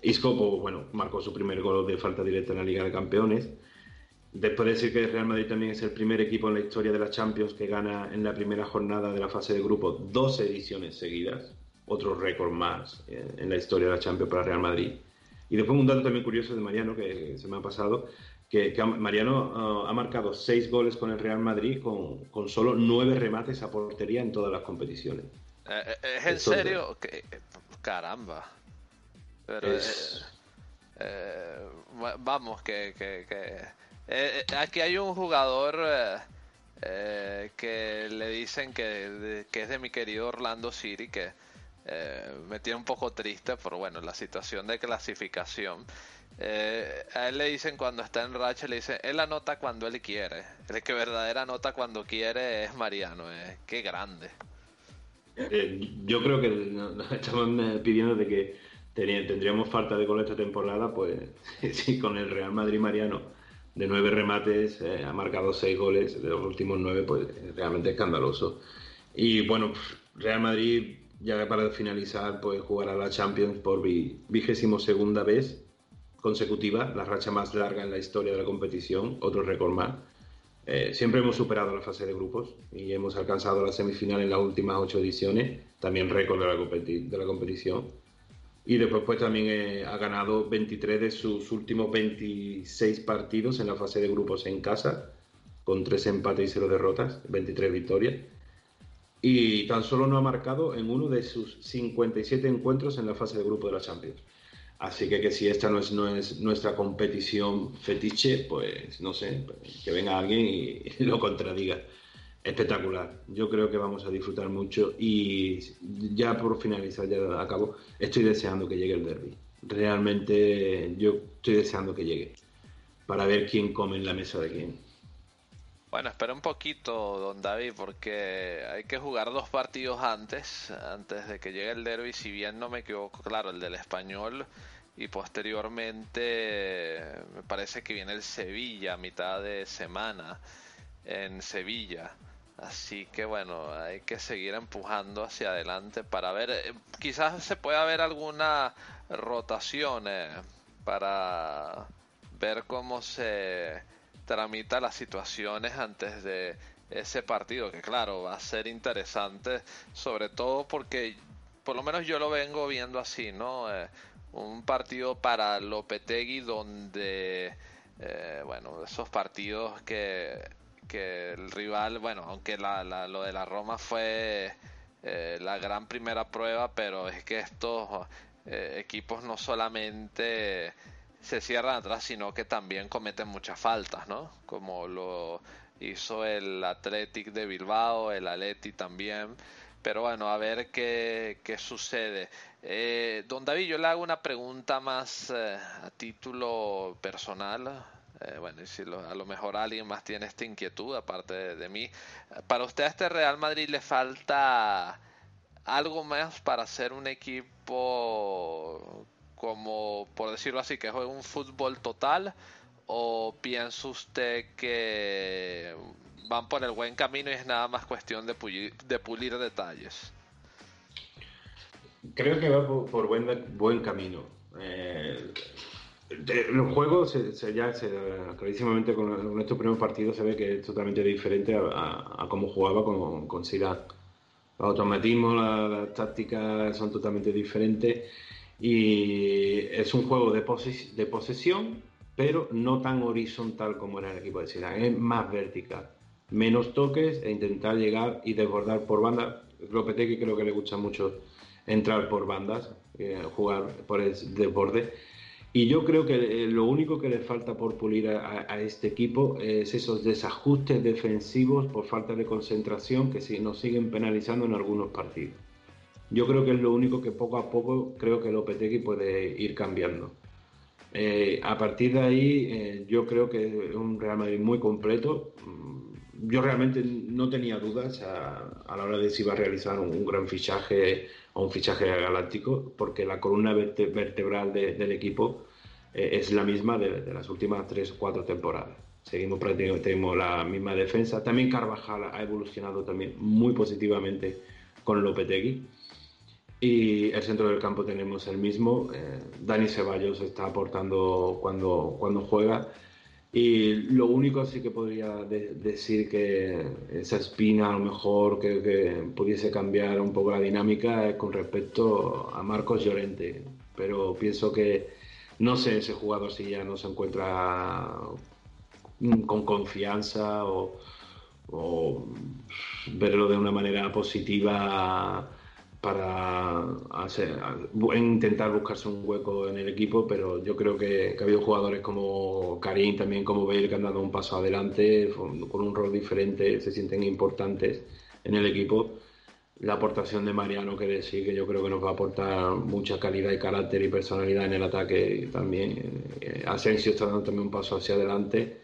[SPEAKER 7] Isco, pues, bueno, marcó su primer gol de falta directa en la Liga de Campeones. Después de decir que el Real Madrid también es el primer equipo en la historia de la Champions que gana en la primera jornada de la fase de grupo 12 ediciones seguidas, otro récord más eh, en la historia de la Champions para Real Madrid. Y después un dato también curioso de Mariano que se me ha pasado, que, Mariano ah, ha marcado seis goles con el Real Madrid con, con solo nueve remates a portería en todas las competiciones.
[SPEAKER 6] Eh, eh, ¿Es en serio? Caramba. Pero
[SPEAKER 7] Es-
[SPEAKER 6] eh, eh, va- vamos, que, que, que- aquí hay un jugador eh, que le dicen que, que es de mi querido Orlando City, que eh, me tiene un poco triste por bueno la situación de clasificación. Eh, a él le dicen cuando está en racha, le dicen, él anota cuando él quiere. El que verdadera anota cuando quiere es Mariano, eh, qué grande.
[SPEAKER 7] Eh, yo creo que no- nos estaban eh, pidiendo de que tendríamos falta de gol esta temporada, pues sí, con el Real Madrid Mariano de nueve remates ha marcado seis goles de los últimos nueve, pues realmente escandaloso. Y bueno, Real Madrid ya para finalizar, pues jugará la Champions por vi- vigésimo segunda vez consecutiva, la racha más larga en la historia de la competición, otro récord más. Eh, siempre hemos superado la fase de grupos y hemos alcanzado la semifinal en las últimas ocho ediciones, también récord de la, competi- de la competición. Y después pues también eh, ha ganado 23 de sus últimos 26 partidos en la fase de grupos en casa, con tres empates y cero derrotas, 23 victorias. Y tan solo no ha marcado en uno de sus 57 encuentros en la fase de grupo de la Champions. Así que, que si esta no es, no es nuestra competición fetiche, pues no sé, que venga alguien y, lo contradiga. Espectacular. Yo creo que vamos a disfrutar mucho y ya por finalizar, ya acabo, estoy deseando que llegue el derby. Realmente yo estoy deseando que llegue para ver quién come en la mesa de quién.
[SPEAKER 6] Bueno, espera un poquito, don David, porque hay que jugar dos partidos antes, antes de que llegue el derby, si bien no me equivoco, claro, el del español y posteriormente me parece que viene el Sevilla a mitad de semana en Sevilla. Así que bueno, hay que seguir empujando hacia adelante para ver, eh, quizás se pueda ver alguna rotación eh, para ver cómo se tramita las situaciones antes de ese partido, que claro, va a ser interesante, sobre todo porque por lo menos yo lo vengo viendo así, ¿no? Eh, un partido para Lopetegui donde, eh, bueno, esos partidos que, que el rival, bueno, aunque la, la- lo de la Roma fue eh, la gran primera prueba, pero es que estos eh, equipos no solamente se cierran atrás, sino que también cometen muchas faltas, ¿no? Como lo hizo el Athletic de Bilbao, el Atleti también. Pero bueno, a ver qué, qué sucede. Eh, don David, yo le hago una pregunta más eh, a título personal. Eh, bueno, y si lo- a lo mejor alguien más tiene esta inquietud, aparte de, de mí. ¿Para usted a este Real Madrid le falta algo más para ser un equipo como, por decirlo así, que juegue un fútbol total? ¿O piensa usted que van por el buen camino y es nada más cuestión de pulir, de pulir detalles?
[SPEAKER 7] Creo que va por, buen, buen camino. Eh, de- el juego se, ya se, clarísimamente con, estos primeros partidos se ve que es totalmente diferente a, a- cómo jugaba con, con. Los automatismos, la- las tácticas son totalmente diferentes y es un juego de, poses- de posesión, pero no tan horizontal como era el equipo de Zidane, es más vertical. Menos toques e intentar llegar y desbordar por banda. Lopetegui creo que le gusta mucho entrar por bandas, eh, jugar por el desborde. Y yo creo que eh, lo único que le falta por pulir a, a- este equipo es esos desajustes defensivos por falta de concentración que nos siguen penalizando en algunos partidos. Yo creo que es lo único que poco a poco creo que Lopetegui puede ir cambiando. Eh, a partir de ahí, eh, yo creo que es un Real Madrid muy completo. Mm, Yo realmente no tenía dudas a, la hora de si iba a realizar un, gran fichaje o un fichaje galáctico, porque la columna verte- vertebral de- del equipo eh, es la misma de, de las últimas tres o cuatro temporadas. Seguimos prácticamente, tenemos la misma defensa. También Carvajal ha evolucionado también muy positivamente con Lopetegui. Y el centro del campo tenemos el mismo. eh, Dani Ceballos está aportando cuando, cuando juega. Y lo único sí que podría de- decir que esa espina a lo mejor que, pudiese cambiar un poco la dinámica es con respecto a Marcos Llorente. Pero pienso que no sé ese jugador si ya no se encuentra con confianza o verlo de una manera positiva para intentar buscarse un hueco en el equipo, pero yo creo que, ha habido jugadores como Karim, también como Bale, que han dado un paso adelante, con, con un rol diferente, se sienten importantes en el equipo. La aportación de Mariano, que decir, que yo creo que nos va a aportar mucha calidad y carácter y personalidad en el ataque también. Eh, Asensio está dando también un paso hacia adelante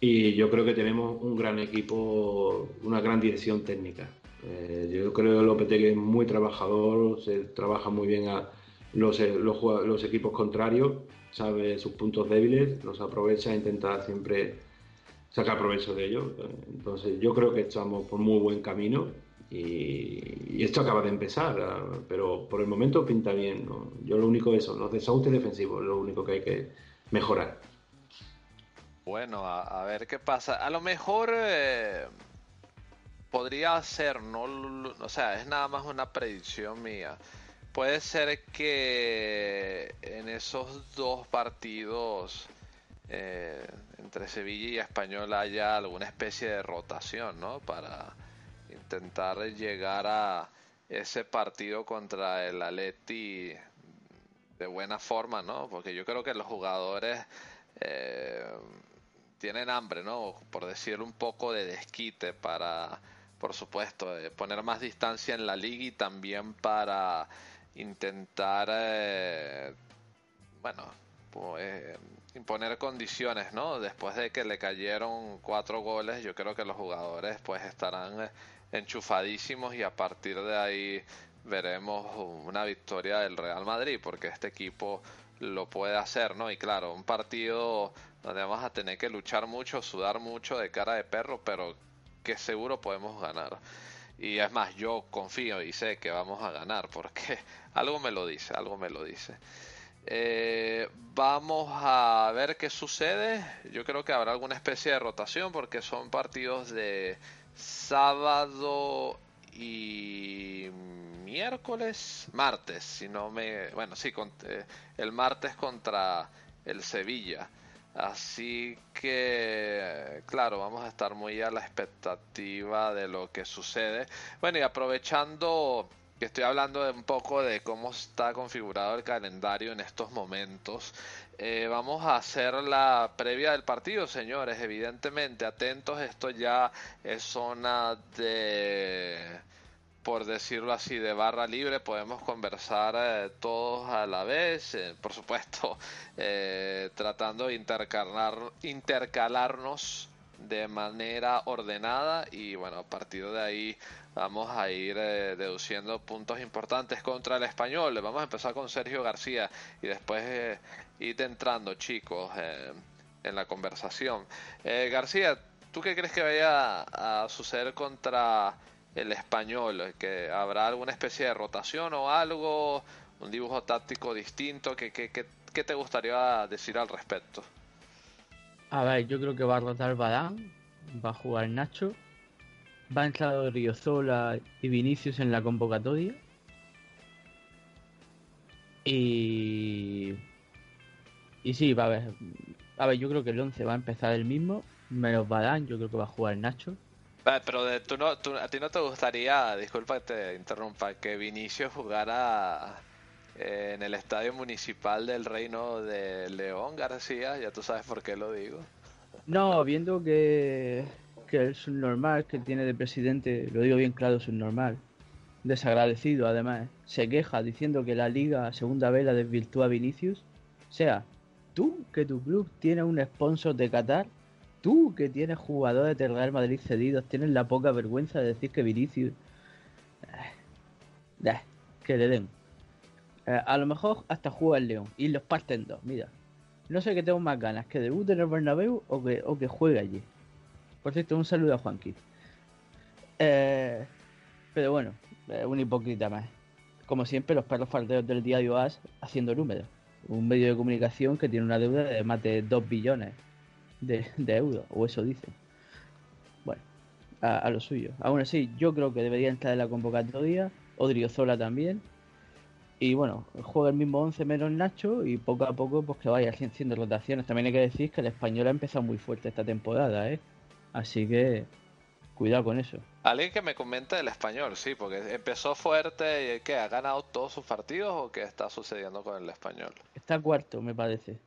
[SPEAKER 7] y yo creo que tenemos un gran equipo, una gran dirección técnica. Eh, yo creo que Lopetegui es muy trabajador, se trabaja muy bien a los, eh, equipos contrarios, sabe sus puntos débiles, los aprovecha e intenta siempre sacar provecho de ellos. Entonces yo creo que estamos por muy buen camino y, esto acaba de empezar, ah, pero por el momento pinta bien. Yo lo único eso, los desajustes defensivos, lo único que hay que mejorar.
[SPEAKER 6] Bueno, a, a ver qué pasa. A lo mejor eh, podría ser, no, o sea, es nada más una predicción mía. Puede ser que en esos dos partidos eh, entre Sevilla y Español haya alguna especie de rotación, ¿no? Para intentar llegar a ese partido contra el Atleti de buena forma, ¿no? Porque yo creo que los jugadores eh, tienen hambre, ¿no? Por decir un poco de desquite para, por supuesto, poner más distancia en la liga y también para intentar, eh, bueno, pues, imponer condiciones, ¿no? Después de que le cayeron cuatro goles, yo creo que los jugadores pues estarán eh, enchufadísimos y a partir de ahí veremos una victoria del Real Madrid, porque este equipo lo puede hacer, ¿no? Y claro, un partido donde vamos a tener que luchar mucho, sudar mucho de cara de perro, pero que seguro podemos ganar. Y es más, yo confío y sé que vamos a ganar, porque algo me lo dice, algo me lo dice. Eh, vamos a ver qué sucede. Yo creo que habrá alguna especie de rotación porque son partidos de sábado y miércoles, martes, si no me, bueno, sí, con- eh, el martes contra el Sevilla. Así que, claro, vamos a estar muy a la expectativa de lo que sucede. Bueno, y aprovechando que estoy hablando de un poco de cómo está configurado el calendario en estos momentos, eh, vamos a hacer la previa del partido, señores. Evidentemente, atentos, esto ya es zona de por decirlo así, de barra libre, podemos conversar eh, todos a la vez, eh, por supuesto, eh, tratando de intercalar, intercalarnos de manera ordenada y bueno, a partir de ahí vamos a ir deduciendo puntos importantes contra el español. Vamos a empezar con Sergio García y después ir entrando, chicos, en la conversación. García, ¿tú qué crees que vaya a suceder contra el español? ¿Que habrá alguna especie de rotación o algo? ¿Un dibujo táctico distinto? ¿Qué, qué, te gustaría decir al respecto?
[SPEAKER 8] A ver, yo creo que va a rotar Badán, va a jugar Nacho, va a entrar Riozola y Vinicius en la convocatoria. Y. Y sí, va a ver. A ver, yo creo que el 11 va a empezar el mismo, menos Badán, yo creo que va a jugar Nacho.
[SPEAKER 6] Pero de, tú no, tú- a ti no te gustaría, disculpa que te interrumpa, que Vinicius jugara eh, en el estadio municipal del Reino de León García, ya tú sabes por qué lo digo.
[SPEAKER 8] No, viendo que, que el subnormal que tiene de presidente, lo digo bien claro, subnormal, desagradecido además, se queja diciendo que la liga segunda vez la desvirtúa a Vinicius. O sea, tú que tu club tiene un sponsor de Qatar, tú que tienes jugadores del Real Madrid cedidos, tienes la poca vergüenza de decir que Vinicius... Eh, eh, que le den. Eh, a lo mejor hasta juega el León y los parten dos, mira. No sé qué tengo más ganas, que debute en el Bernabéu o que, o que juegue allí. Por cierto, un saludo a Juanqui. Eh, pero bueno, un hipócrita más. Como siempre, los perros faldeos del diario AS haciendo números. Un medio de comunicación que tiene una deuda de más de 2 billones de, de euros, o eso dicen. Bueno, a, a lo suyo. Aún así, yo creo que debería entrar en la convocatoria. Odriozola también. Y bueno, juega el mismo 11 menos Nacho y poco a poco pues que vaya haciendo rotaciones. También hay que decir que el español ha empezado muy fuerte esta temporada, ¿eh? Así que cuidado con eso.
[SPEAKER 6] Alguien que me comente del español, sí, porque empezó fuerte y que ha ganado todos sus partidos o qué está sucediendo con el español.
[SPEAKER 8] Está cuarto, me parece.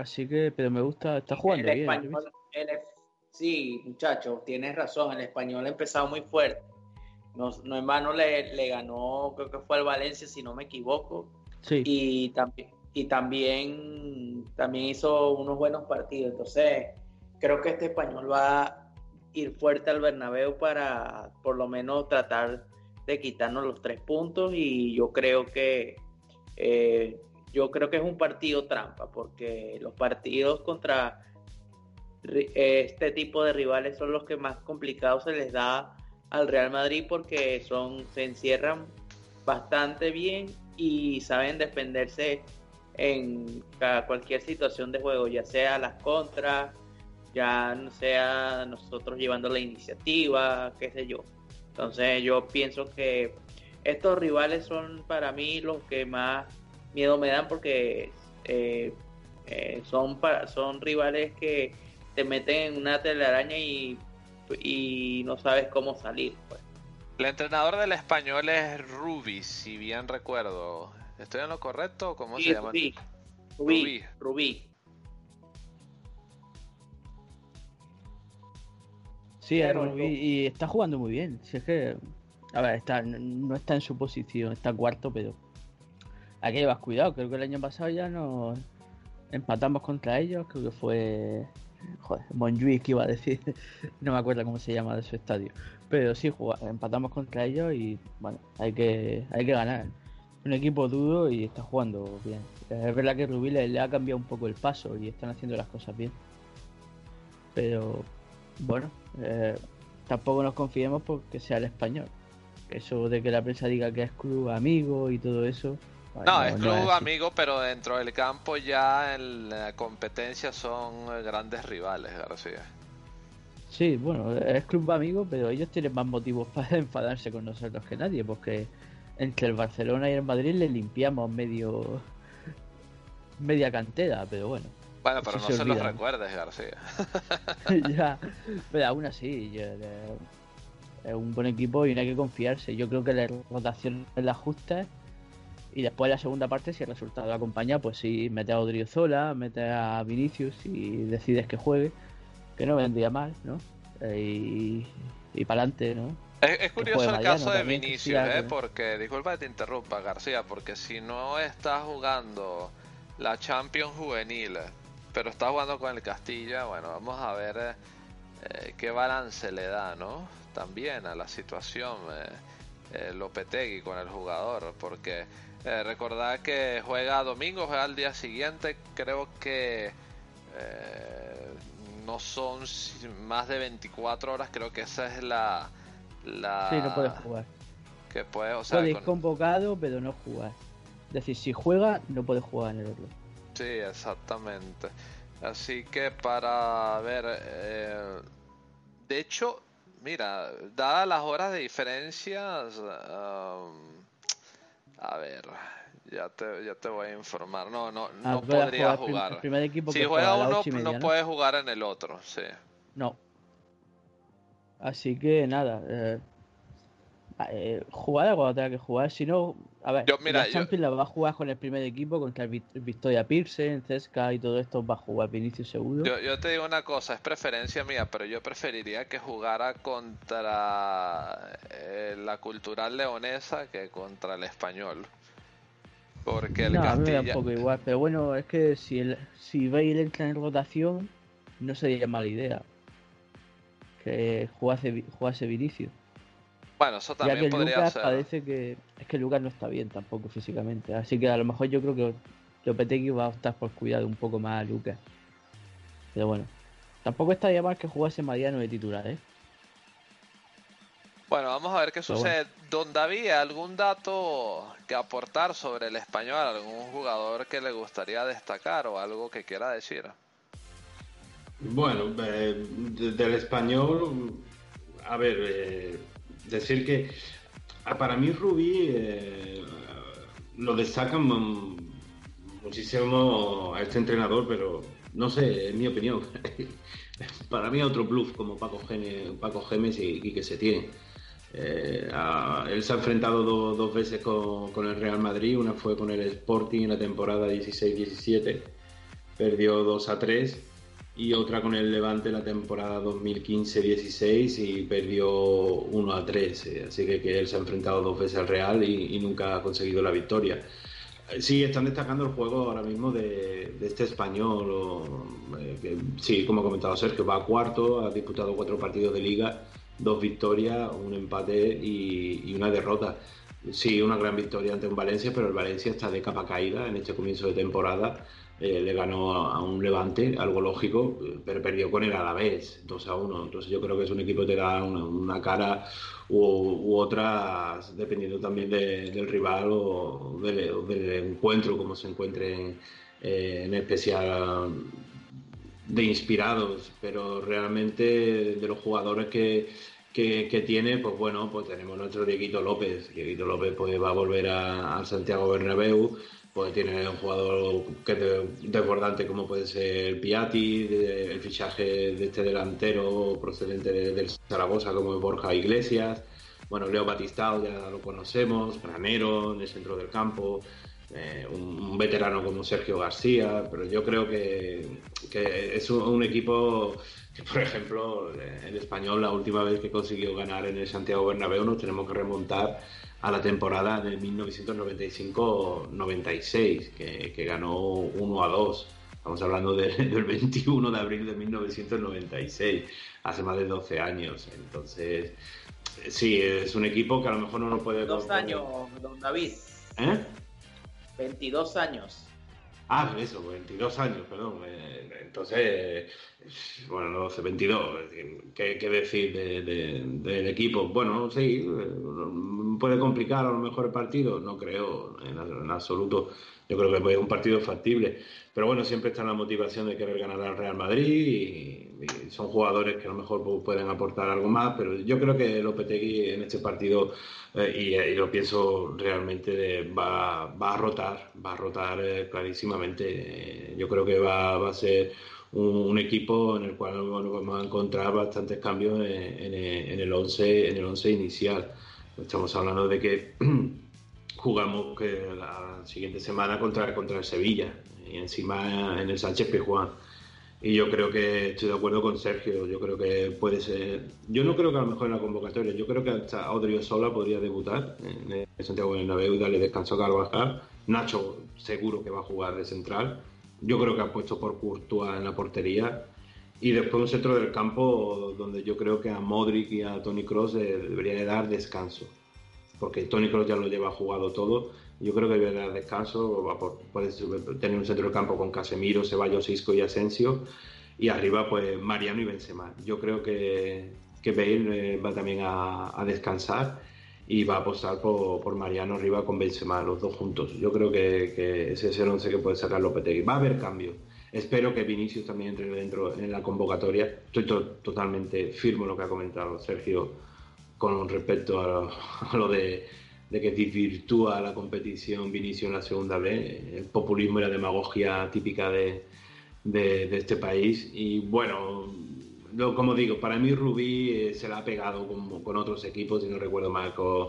[SPEAKER 8] Así que, pero me gusta, está jugando
[SPEAKER 4] el
[SPEAKER 8] bien.
[SPEAKER 4] español, el sí, muchachos, tienes razón. El español ha empezado muy fuerte. No, no en vano le, le ganó, creo que fue el Valencia, si no me equivoco.
[SPEAKER 8] Sí.
[SPEAKER 4] Y también, y también, también hizo unos buenos partidos. Entonces, creo que este español va a ir fuerte al Bernabéu para por lo menos tratar de quitarnos los tres puntos. Y yo creo que eh, yo creo que es un partido trampa, porque los partidos contra este tipo de rivales son los que más complicados se les da al Real Madrid porque son se encierran bastante bien y saben defenderse en cualquier situación de juego, ya sea las contras, ya no sea nosotros llevando la iniciativa, qué sé yo. Entonces yo pienso que estos rivales son para mí los que más miedo me dan porque eh, eh, son pa- son rivales que te meten en una telaraña y, y no sabes cómo salir. Pues.
[SPEAKER 6] El entrenador del español es Rubi, si bien recuerdo. ¿Estoy en lo correcto? ¿Cómo
[SPEAKER 4] Sí,
[SPEAKER 6] se llama?
[SPEAKER 4] Rubí. Rubí, Rubí.
[SPEAKER 8] Sí, es Rubí, y está jugando muy bien. Si es que, a ver, está, no está en su posición, está cuarto, pero hay que llevar cuidado. Creo que el año pasado ya nos empatamos contra ellos. Creo que fue, joder, Montjuic iba a decir, no me acuerdo cómo se llama de su estadio. Pero sí, empatamos contra ellos y bueno, hay que, hay que ganar. Un equipo duro y está jugando bien. Es verdad que Rubí le, le ha cambiado un poco el paso y están haciendo las cosas bien. Pero bueno, eh, tampoco nos confiemos porque sea el español. Eso de que la prensa diga que es club amigo y todo eso.
[SPEAKER 6] No, es club amigo, pero dentro del campo ya en la competencia son eh, grandes rivales, García.
[SPEAKER 8] Sí, bueno, es club amigo, pero ellos tienen más motivos para enfadarse con nosotros que nadie, porque entre el Barcelona y el Madrid le limpiamos medio media cantera, pero bueno.
[SPEAKER 6] Bueno, pero no se los recuerdes, García.
[SPEAKER 8] ya, pero aún así, yo, es un buen equipo y no hay que confiarse. Yo creo que la rotación es la justa y después la segunda parte, si el resultado acompaña, pues sí, mete a Odriozola, mete a Vinicius y decides que juegue, que no vendría mal, ¿no? Eh, y, y para adelante, ¿no?
[SPEAKER 6] Es, curioso el
[SPEAKER 8] Mariano
[SPEAKER 6] caso de Vinicius, ¿eh? porque, disculpa que te interrumpa, García, porque si no está jugando la Champions Juvenil, pero está jugando con el Castilla, bueno, vamos a ver eh, eh, qué balance le da, ¿no? También a la situación Lopetegui con el jugador, porque eh, recordad que juega domingo, juega al día siguiente, creo que eh, no son más de 24 horas, creo que esa es la... la
[SPEAKER 8] Sí, no puede jugar.
[SPEAKER 6] Que puede, o sea, con-
[SPEAKER 8] convocado, pero no jugar. Es decir, si juega, no puede jugar en el otro.
[SPEAKER 6] Sí, exactamente. Así que para ver, eh, de hecho, mira, dadas las horas de diferencia, um, a ver, ya te, ya te voy a informar. No, no,
[SPEAKER 8] Ah,
[SPEAKER 6] no podría
[SPEAKER 8] jugar prim- primer equipo
[SPEAKER 6] si juega uno,
[SPEAKER 8] media,
[SPEAKER 6] no
[SPEAKER 8] ¿no?
[SPEAKER 6] puede jugar en el otro, sí.
[SPEAKER 8] No. Así que nada, eh, eh, jugar cuando tenga que jugar. Si no, a ver,
[SPEAKER 6] Yo, mira,
[SPEAKER 8] la
[SPEAKER 6] yo-
[SPEAKER 8] Champions la va a jugar con el primer equipo contra el Vic- Victoria Pilsen, Cesca y todo esto. Va a jugar Vinicius seguro.
[SPEAKER 6] Yo, yo te digo una cosa, es preferencia mía, pero yo preferiría que jugara contra eh, la cultural leonesa que contra el español. Porque el
[SPEAKER 8] no, a mí me da
[SPEAKER 6] Castilla...
[SPEAKER 8] un poco igual. Pero bueno, es que si, el, si Bale entra en rotación, no sería mala idea. Que jugase, jugase Vinicius.
[SPEAKER 6] Bueno, eso
[SPEAKER 8] Ya que
[SPEAKER 6] también podría
[SPEAKER 8] Lucas
[SPEAKER 6] ser.
[SPEAKER 8] parece que. Es que Lucas no está bien tampoco físicamente. Así que a lo mejor yo creo que Lopetegui va a optar por cuidar un poco más a Lucas. Pero bueno. Tampoco estaría mal que jugase Mariano de titular, ¿eh?
[SPEAKER 6] Bueno, vamos a ver qué
[SPEAKER 8] Pero
[SPEAKER 6] sucede. Don David, ¿algún dato que aportar sobre el español? ¿Algún jugador que le gustaría destacar o algo que quiera decir?
[SPEAKER 7] Bueno, eh, de- del español, a ver, eh, decir que ah, para mí Rubí eh, lo destacan muchísimo a este entrenador, pero no sé, en mi opinión. Para mí otro bluff como Paco, Paco Gemes y, que se tiene. Eh, él se ha enfrentado do- dos veces con, con el Real Madrid, una fue con el Sporting en la temporada 16-17, perdió 2 a 3, y otra con el Levante la temporada 2015-16 y perdió 1 a 3. eh, Así que, que él se ha enfrentado dos veces al Real y, y nunca ha conseguido la victoria. Eh, Sí, están destacando el juego ahora mismo de, de este español. o, eh, que, sí, como ha comentado Sergio, va a cuarto, ha disputado cuatro partidos de liga, dos victorias, un empate y, y una derrota. Sí, una gran victoria ante un Valencia, pero el Valencia está de capa caída en este comienzo de temporada. Eh, le ganó a, un Levante, algo lógico, pero perdió con el Alavés, 2 a 1. Entonces yo creo que es un equipo que te da una, cara u, otra dependiendo también de- del rival o del, encuentro, como se encuentre eh, en especial de inspirados, pero realmente de los jugadores que, que, tiene, pues bueno, pues tenemos nuestro Dieguito López. Dieguito López pues va a volver al Santiago Bernabéu, pues tiene un jugador que de- desbordante como puede ser Piatti, el fichaje de este delantero procedente de- del Zaragoza como es Borja Iglesias, bueno, Leo Batistao ya lo conocemos, Granero en el centro del campo, eh, un, veterano como Sergio García, pero yo creo que, que es un equipo que, por ejemplo, el español la última vez que consiguió ganar en el Santiago Bernabéu nos tenemos que remontar a la temporada de 1995-96, que, que ganó 1 a 2. Estamos hablando de- del 21 de abril de 1996, hace más de 12 años. Entonces, sí, es un equipo que a lo mejor no nos puede...
[SPEAKER 4] Dos años, don David.
[SPEAKER 7] ¿Eh?
[SPEAKER 4] 22 años.
[SPEAKER 7] Ah, eso, 22 años, perdón. Eh, Entonces, eh, bueno, no sé, 22. ¿Qué, qué decir de- de- del equipo? Bueno, sí, eh, puede complicar a lo mejor el partido. No creo, en, en absoluto. Yo creo que es un partido factible. Pero bueno, siempre está la motivación de querer ganar al Real Madrid y, y son jugadores que a lo mejor pu- pueden aportar algo más. Pero yo creo que Lopetegui en este partido, eh, y, y lo pienso realmente, de- va, va a rotar, va a rotar eh, clarísimamente. Yo creo que va, va a ser un, equipo en el cual bueno, vamos a encontrar bastantes cambios en, en- el 11 en el once inicial. Estamos hablando de que jugamos que la siguiente semana contra, contra el Sevilla y encima en el Sánchez Pizjuán. Y yo creo que estoy de acuerdo con Sergio. Yo creo que puede ser. Yo no creo que a lo mejor en la convocatoria. Yo creo que hasta Odriozola podría debutar en el Santiago Bernabéu darle descanso a Carvajal. Nacho seguro que va a jugar de central. Yo creo que ha puesto por Courtois en la portería. Y después un centro del campo donde yo creo que a Modric y a Tony Cross debería de dar descanso. Porque Tony Cross ya lo lleva jugado todo. Yo creo que debería dar descanso. Va por- puede tener un centro del campo con Casemiro, Ceballos, Isco y Asensio. Y arriba, pues Mariano y Benzema. Yo creo que, que Bale eh, va también a, a descansar y va a apostar por, por Mariano arriba con Benzema, los dos juntos. Yo creo que, que ese es el once que puede sacar Lopetegui. Va a haber cambio. Espero que Vinicius también entre dentro en la convocatoria. Estoy to- totalmente firme en lo que ha comentado Sergio con respecto a lo, a lo de, de que desvirtúa la competición Vinicius en la segunda B, el populismo y la demagogia típica de, de- este país. Y bueno, lo- como digo, para mí Rubí eh, se la ha pegado con, con otros equipos, si no recuerdo mal, con,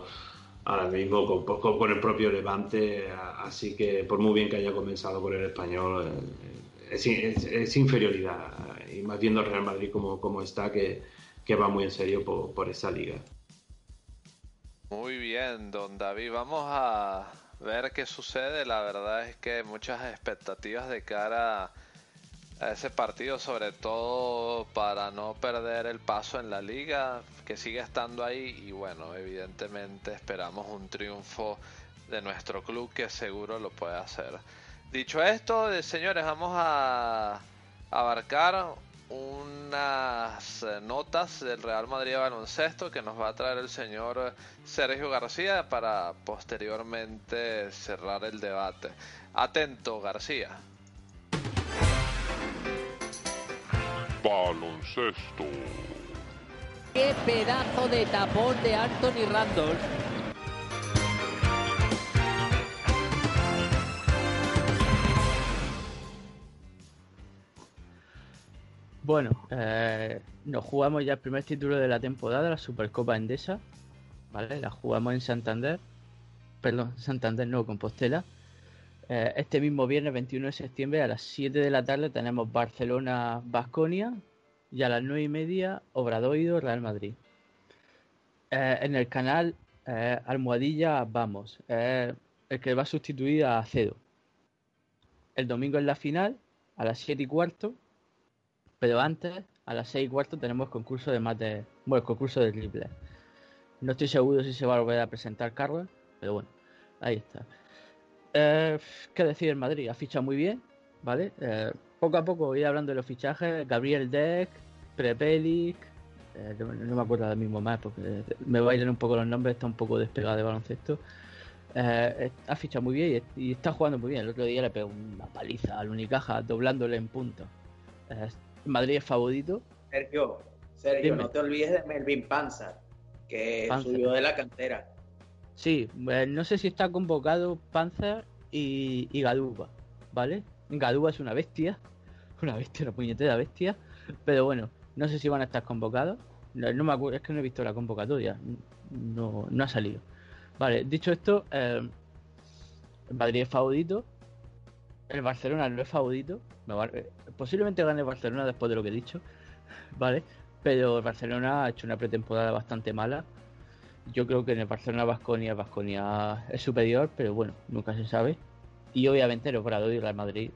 [SPEAKER 7] ahora mismo con, con- con el propio Levante, así que por muy bien que haya comenzado con el español, eh, es, es- inferioridad. Y más viendo al Real Madrid como, como está, que, que va muy en serio por, por esa liga.
[SPEAKER 6] Muy bien, don David. Vamos a ver qué sucede. La verdad es que muchas expectativas de cara a ese partido, sobre todo para no perder el paso en la liga, que sigue estando ahí. Y bueno, evidentemente esperamos un triunfo de nuestro club que seguro lo puede hacer. Dicho esto, eh, señores, vamos a abarcar unas eh, notas del Real Madrid de baloncesto que nos va a traer el señor Sergio García para posteriormente cerrar el debate. Atento, García.
[SPEAKER 1] Baloncesto.
[SPEAKER 5] ¡Qué pedazo de tapón de Anthony Randolph!
[SPEAKER 8] Bueno, eh, nos jugamos ya el primer título de la temporada, la Supercopa Endesa. ¿Vale? La jugamos en Santander. Perdón, Santander no, Compostela. Eh, este mismo viernes 21 de septiembre a las 7 de la tarde tenemos Barcelona-Basconia y a las 9 y media Obradoido-Real Madrid. Eh, en el canal Almohadilla Vamos, el que va a sustituir a Cedo. El domingo es la final a las 7 y cuarto, pero antes a las 6 y cuarto tenemos concurso de mate, bueno, concurso de triple. No estoy seguro si se va a volver a presentar Carlos, pero bueno, ahí está. Eh, ¿Qué decir el Madrid? Ha fichado muy bien, ¿vale? Eh, poco a poco voy hablando de los fichajes. Gabriel Deck, Prepelic, eh, no, me acuerdo ahora mismo más porque me bailan un poco los nombres, está un poco despegado de baloncesto. Eh, ha fichado muy bien y, está jugando muy bien. El otro día le pegó una paliza al Unicaja, doblándole en punto. Eh, Madrid es favorito.
[SPEAKER 4] Sergio, Sergio, Dime. no te olvides de Melvin Panzer, que Panzer. subió de la cantera.
[SPEAKER 8] Sí, eh, no sé si está convocado Panzer y, y Gaduba, ¿vale? Gaduba es una bestia, una bestia, una puñetera bestia, pero bueno, no sé si van a estar convocados. No, no me acuerdo, es que no he visto la convocatoria, no, no ha salido. Vale, dicho esto, eh, el Madrid es favorito, el Barcelona no es favorito, posiblemente gane el Barcelona después de lo que he dicho, ¿vale? Pero el Barcelona ha hecho una pretemporada bastante mala yo creo que en el Barcelona Vasconia Vasconia es superior, pero bueno, nunca se sabe. Y obviamente el Obrador y el Madrid.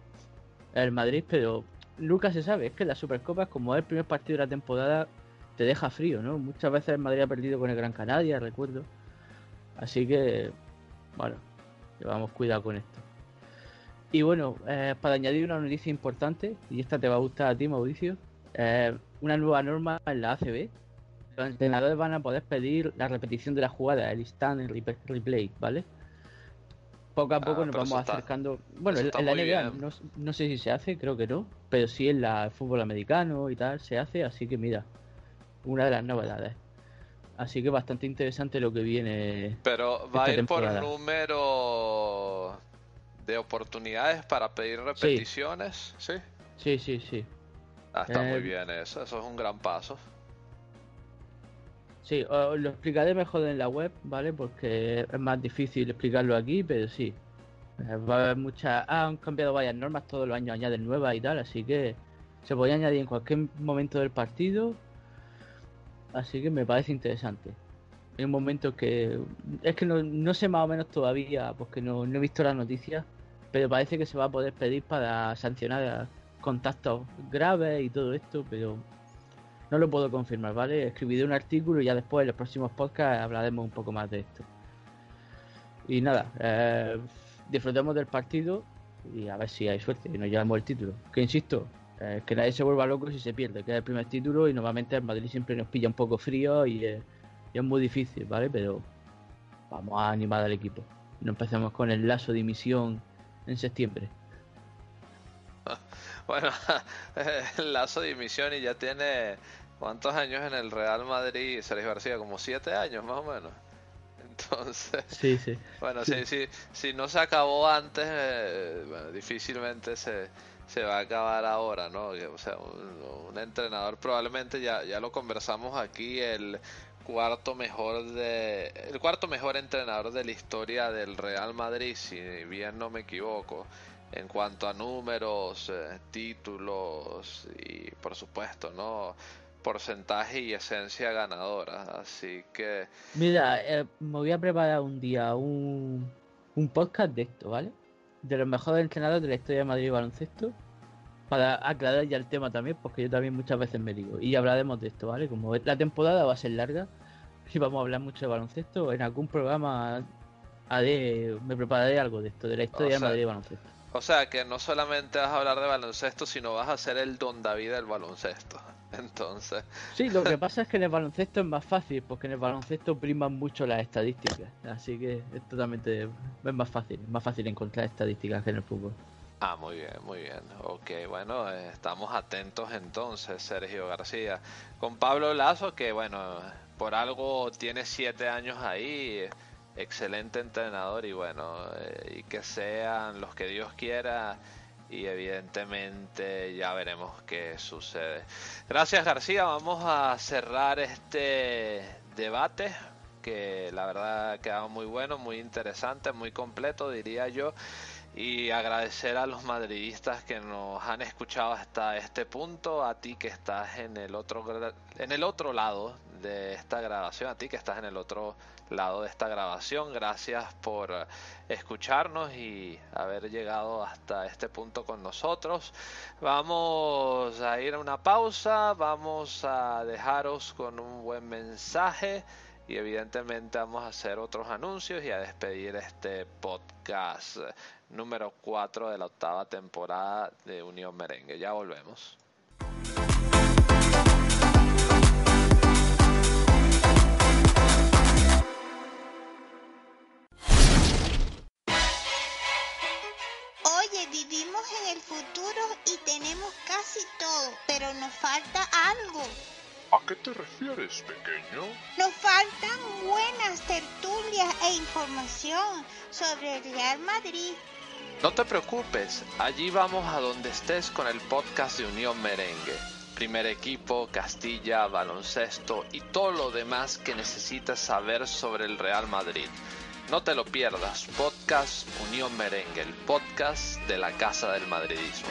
[SPEAKER 8] El Madrid, pero nunca se sabe. Es que la Supercopa, como el primer partido de la temporada, te deja frío, ¿no? Muchas veces el Madrid ha perdido con el Gran Canaria, recuerdo. Así que, bueno, llevamos cuidado con esto. Y bueno, eh, para añadir una noticia importante, y esta te va a gustar a ti, Mauricio, eh, una nueva norma en la ACB, los entrenadores van a poder pedir la repetición de la jugada, el instant el replay, ¿vale? Poco a poco
[SPEAKER 6] ah,
[SPEAKER 8] nos vamos
[SPEAKER 6] está,
[SPEAKER 8] acercando. Bueno, en, en la NBA no, no, sé si se hace, creo que no, pero sí en la, el fútbol americano y tal se hace, así que mira, una de las novedades. Así que bastante interesante lo que viene.
[SPEAKER 6] Pero va a ir temporada. por número de oportunidades para pedir repeticiones, ¿sí?
[SPEAKER 8] Sí, sí, sí. sí.
[SPEAKER 6] Ah, está eh, muy bien eso, eso es un gran paso.
[SPEAKER 8] Sí, os lo explicaré mejor en la web, ¿vale? Porque es más difícil explicarlo aquí, pero sí. Eh, va a haber muchas. Ah, han cambiado varias normas, todos los años añaden nuevas y tal, así que se podía añadir en cualquier momento del partido. Así que me parece interesante. Hay un momento que. Es que no, no sé más o menos todavía, porque no, no he visto las noticias, pero parece que se va a poder pedir para sancionar contactos graves y todo esto, pero no lo puedo confirmar, ¿vale? Escribiré un artículo y ya después en los próximos podcasts hablaremos un poco más de esto. Y nada, eh, disfrutemos del partido y a ver si hay suerte y nos llevamos el título. Que insisto, eh, que nadie se vuelva loco si se pierde, que es el primer título y normalmente el Madrid siempre nos pilla un poco frío y, es muy difícil, ¿vale? Pero vamos a animar al equipo. No empecemos con el lazo de misión en septiembre.
[SPEAKER 6] Bueno, el lazo de dimisión y ya tiene cuántos años en el Real Madrid, Sergio García, como siete años más o menos. Entonces,
[SPEAKER 8] sí, sí.
[SPEAKER 6] Bueno, sí. si, si, si no se acabó antes, eh, bueno, difícilmente se, se va a acabar ahora, ¿no? O sea, un, un, entrenador probablemente ya, ya lo conversamos aquí, el cuarto mejor de el cuarto mejor entrenador de la historia del Real Madrid, si bien no me equivoco en cuanto a números, eh, títulos y por supuesto, ¿no? porcentaje y esencia ganadora. Así que...
[SPEAKER 8] Mira, eh, me voy a preparar un día un, un podcast de esto, ¿vale? De los mejores entrenadores de la historia de Madrid baloncesto. Para aclarar ya el tema también, porque yo también muchas veces me digo. Y hablaremos de esto, ¿vale? Como la temporada va a ser larga y vamos a hablar mucho de baloncesto, en algún programa haré, me prepararé algo de esto, de la historia o sea, de baloncesto.
[SPEAKER 6] O sea que no solamente vas a hablar de baloncesto, sino vas a ser el don David del baloncesto. Entonces.
[SPEAKER 8] Sí, lo que pasa es que en el baloncesto es más fácil, porque en el baloncesto priman mucho las estadísticas. Así que es totalmente. Es más fácil, es más fácil encontrar estadísticas que en el fútbol.
[SPEAKER 6] Ah, muy bien, muy bien. Ok, bueno, estamos atentos entonces, Sergio García. Con Pablo Lazo, que bueno, por algo tiene siete años ahí excelente entrenador y bueno, eh, y que sean los que Dios quiera y evidentemente ya veremos qué sucede. Gracias García, vamos a cerrar este debate que la verdad ha quedado muy bueno, muy interesante, muy completo diría yo y agradecer a los madridistas que nos han escuchado hasta este punto, a ti que estás en el otro en el otro lado de esta grabación, a ti que estás en el otro lado de esta grabación. Gracias por escucharnos y haber llegado hasta este punto con nosotros. Vamos a ir a una pausa, vamos a dejaros con un buen mensaje y evidentemente vamos a hacer otros anuncios y a despedir este podcast número 4 de la octava temporada de Unión Merengue. Ya volvemos.
[SPEAKER 16] Oye, vivimos en el futuro y tenemos casi todo, pero nos falta algo.
[SPEAKER 1] ¿A qué te refieres, pequeño?
[SPEAKER 16] Nos faltan buenas tertulias e información sobre el Real Madrid.
[SPEAKER 6] No te preocupes, allí vamos a donde estés con el podcast de Unión Merengue. Primer equipo, Castilla, baloncesto y todo lo demás que necesitas saber sobre el Real Madrid. No te lo pierdas, podcast Unión Merengue, el podcast de la Casa del Madridismo.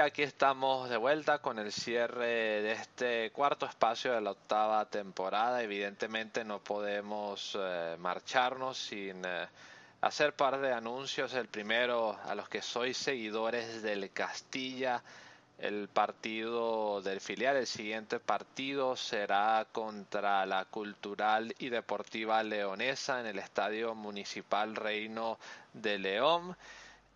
[SPEAKER 6] Aquí estamos de vuelta con el cierre de este cuarto espacio de la octava temporada. Evidentemente no podemos eh, marcharnos sin eh, hacer par de anuncios. El primero, a los que sois seguidores del Castilla, el partido del filial, el siguiente partido será contra la Cultural y Deportiva Leonesa en el Estadio Municipal Reino de León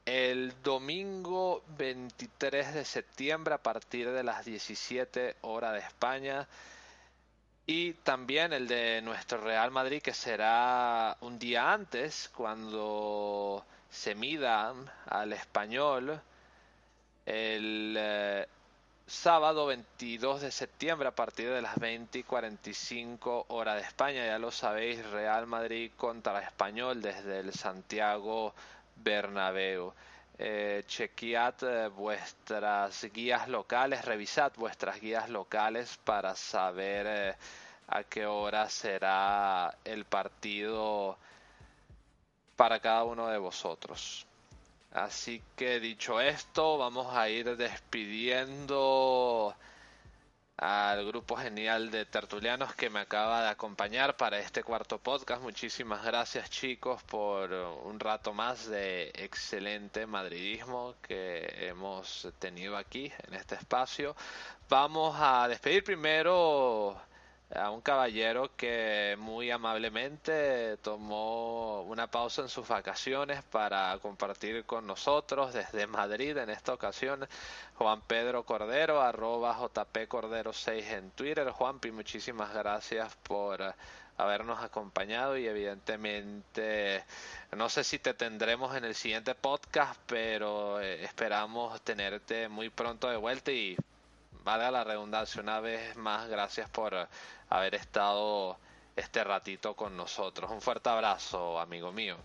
[SPEAKER 6] el domingo 23 de septiembre a partir de las 17 horas de España. Y también el de nuestro Real Madrid que será un día antes cuando se mida al español el eh, sábado 22 de septiembre a partir de las 20 y 45 horas de España. Ya lo sabéis Real Madrid contra español desde el Santiago Bernabéu. Eh, chequead eh, vuestras guías locales, revisad vuestras guías locales para saber eh, a qué hora será el partido para cada uno de vosotros. Así que dicho esto, vamos a ir despidiendo al grupo genial de tertulianos que me acaba de acompañar para este cuarto podcast. Muchísimas gracias chicos por un rato más de excelente madridismo que hemos tenido aquí en este espacio. Vamos a despedir primero a un caballero que muy amablemente tomó una pausa en sus vacaciones para compartir con nosotros desde Madrid en esta ocasión. Juan Pedro Cordero arroba JP Cordero 6 en Twitter. Juanpi muchísimas gracias por habernos acompañado y evidentemente no sé si te tendremos en el siguiente podcast pero eh, esperamos tenerte muy pronto de vuelta y valga la redundancia una vez más gracias por haber estado este ratito con nosotros. Un fuerte abrazo, amigo mío.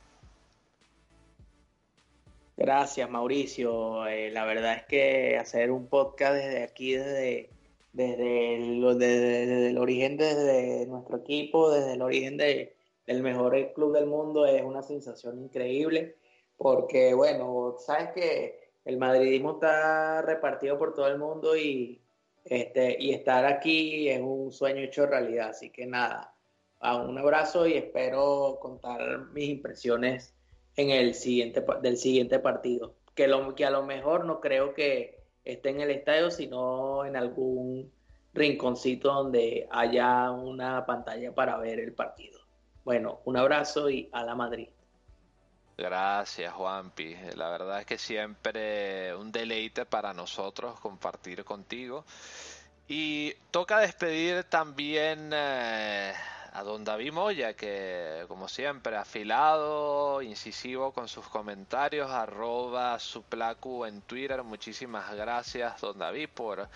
[SPEAKER 4] Gracias, Mauricio. Eh, la verdad es que hacer un podcast desde aquí, desde, desde, el, desde, el origen, desde nuestro equipo, desde el origen de, del mejor club del mundo, es una sensación increíble. Porque, bueno, sabes que el madridismo está repartido por todo el mundo y, este, y estar aquí es un sueño hecho realidad. Así que nada, un abrazo y espero contar mis impresiones en el siguiente del siguiente partido. Que, lo, que a lo mejor no creo que esté en el estadio, sino en algún rinconcito donde haya una pantalla para ver el partido. Bueno, un abrazo y a la Madrid.
[SPEAKER 6] Gracias, Juanpi. La verdad es que siempre un deleite para nosotros compartir contigo. Y toca despedir también eh, a don David Moya, que como siempre, afilado, incisivo con sus comentarios, arroba su placu en Twitter. Muchísimas gracias, don David, por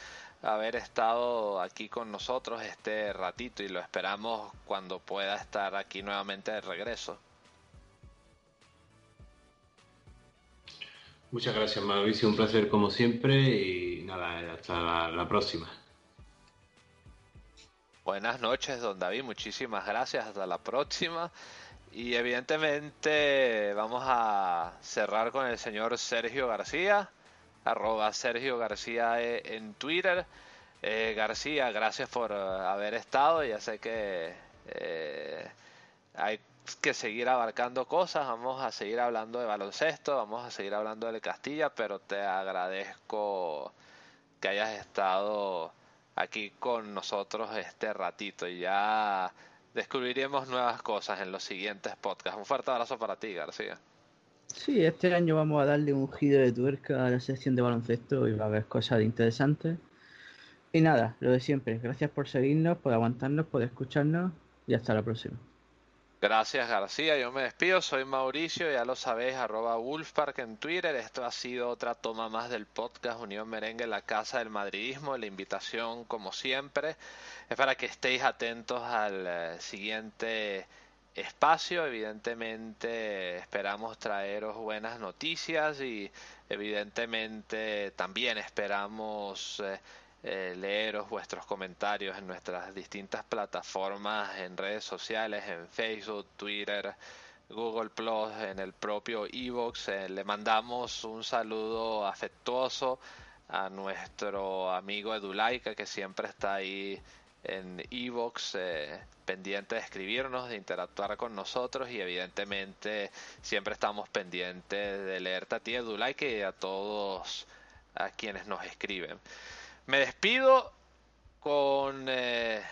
[SPEAKER 6] haber estado aquí con nosotros este ratito y lo esperamos cuando pueda estar aquí nuevamente de regreso.
[SPEAKER 7] Muchas gracias, Mauricio. Un placer como siempre y nada, hasta la, próxima.
[SPEAKER 6] Buenas noches, don David. Muchísimas gracias. Hasta la próxima. Y evidentemente vamos a cerrar con el señor Sergio García, arroba Sergio García e- en Twitter. Eh, García, gracias por eh, haber estado. Ya sé que eh, hay que seguir abarcando cosas. Vamos a seguir hablando de baloncesto, vamos a seguir hablando de Castilla, pero te agradezco que hayas estado aquí con nosotros este ratito y ya descubriremos nuevas cosas en los siguientes podcasts. Un fuerte abrazo para ti, García.
[SPEAKER 8] Sí, este año vamos a darle un giro de tuerca a la sección de baloncesto y va a haber cosas interesantes. Y nada, lo de siempre. Gracias por seguirnos, por aguantarnos, por escucharnos y hasta la próxima.
[SPEAKER 6] Gracias García, yo me despido, soy Mauricio, ya lo sabéis, arroba Wolfpark en Twitter. Esto ha sido otra toma más del podcast Unión Merengue, la Casa del Madridismo. La invitación, como siempre, es para que estéis atentos al eh, siguiente espacio. Evidentemente esperamos traeros buenas noticias y evidentemente también esperamos... eh, eh, leeros vuestros comentarios en nuestras distintas plataformas, en redes sociales, en Facebook, Twitter, Google Plus, en el propio Evox. Eh, le mandamos un saludo afectuoso a nuestro amigo Edulaika que siempre está ahí en Evox, eh, pendiente de escribirnos, de interactuar con nosotros y evidentemente siempre estamos pendientes de leerte a ti Edulaika y a todos a quienes nos escriben. Me despido con eh,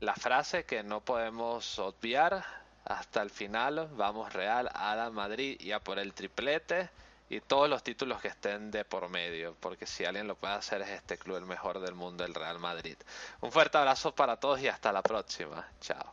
[SPEAKER 6] la frase que no podemos obviar hasta el final. Vamos Real, Ada Madrid y a por el triplete y todos los títulos que estén de por medio, porque si alguien lo puede hacer es este club el mejor del mundo, el Real Madrid. Un fuerte abrazo para todos y hasta la próxima. Chao.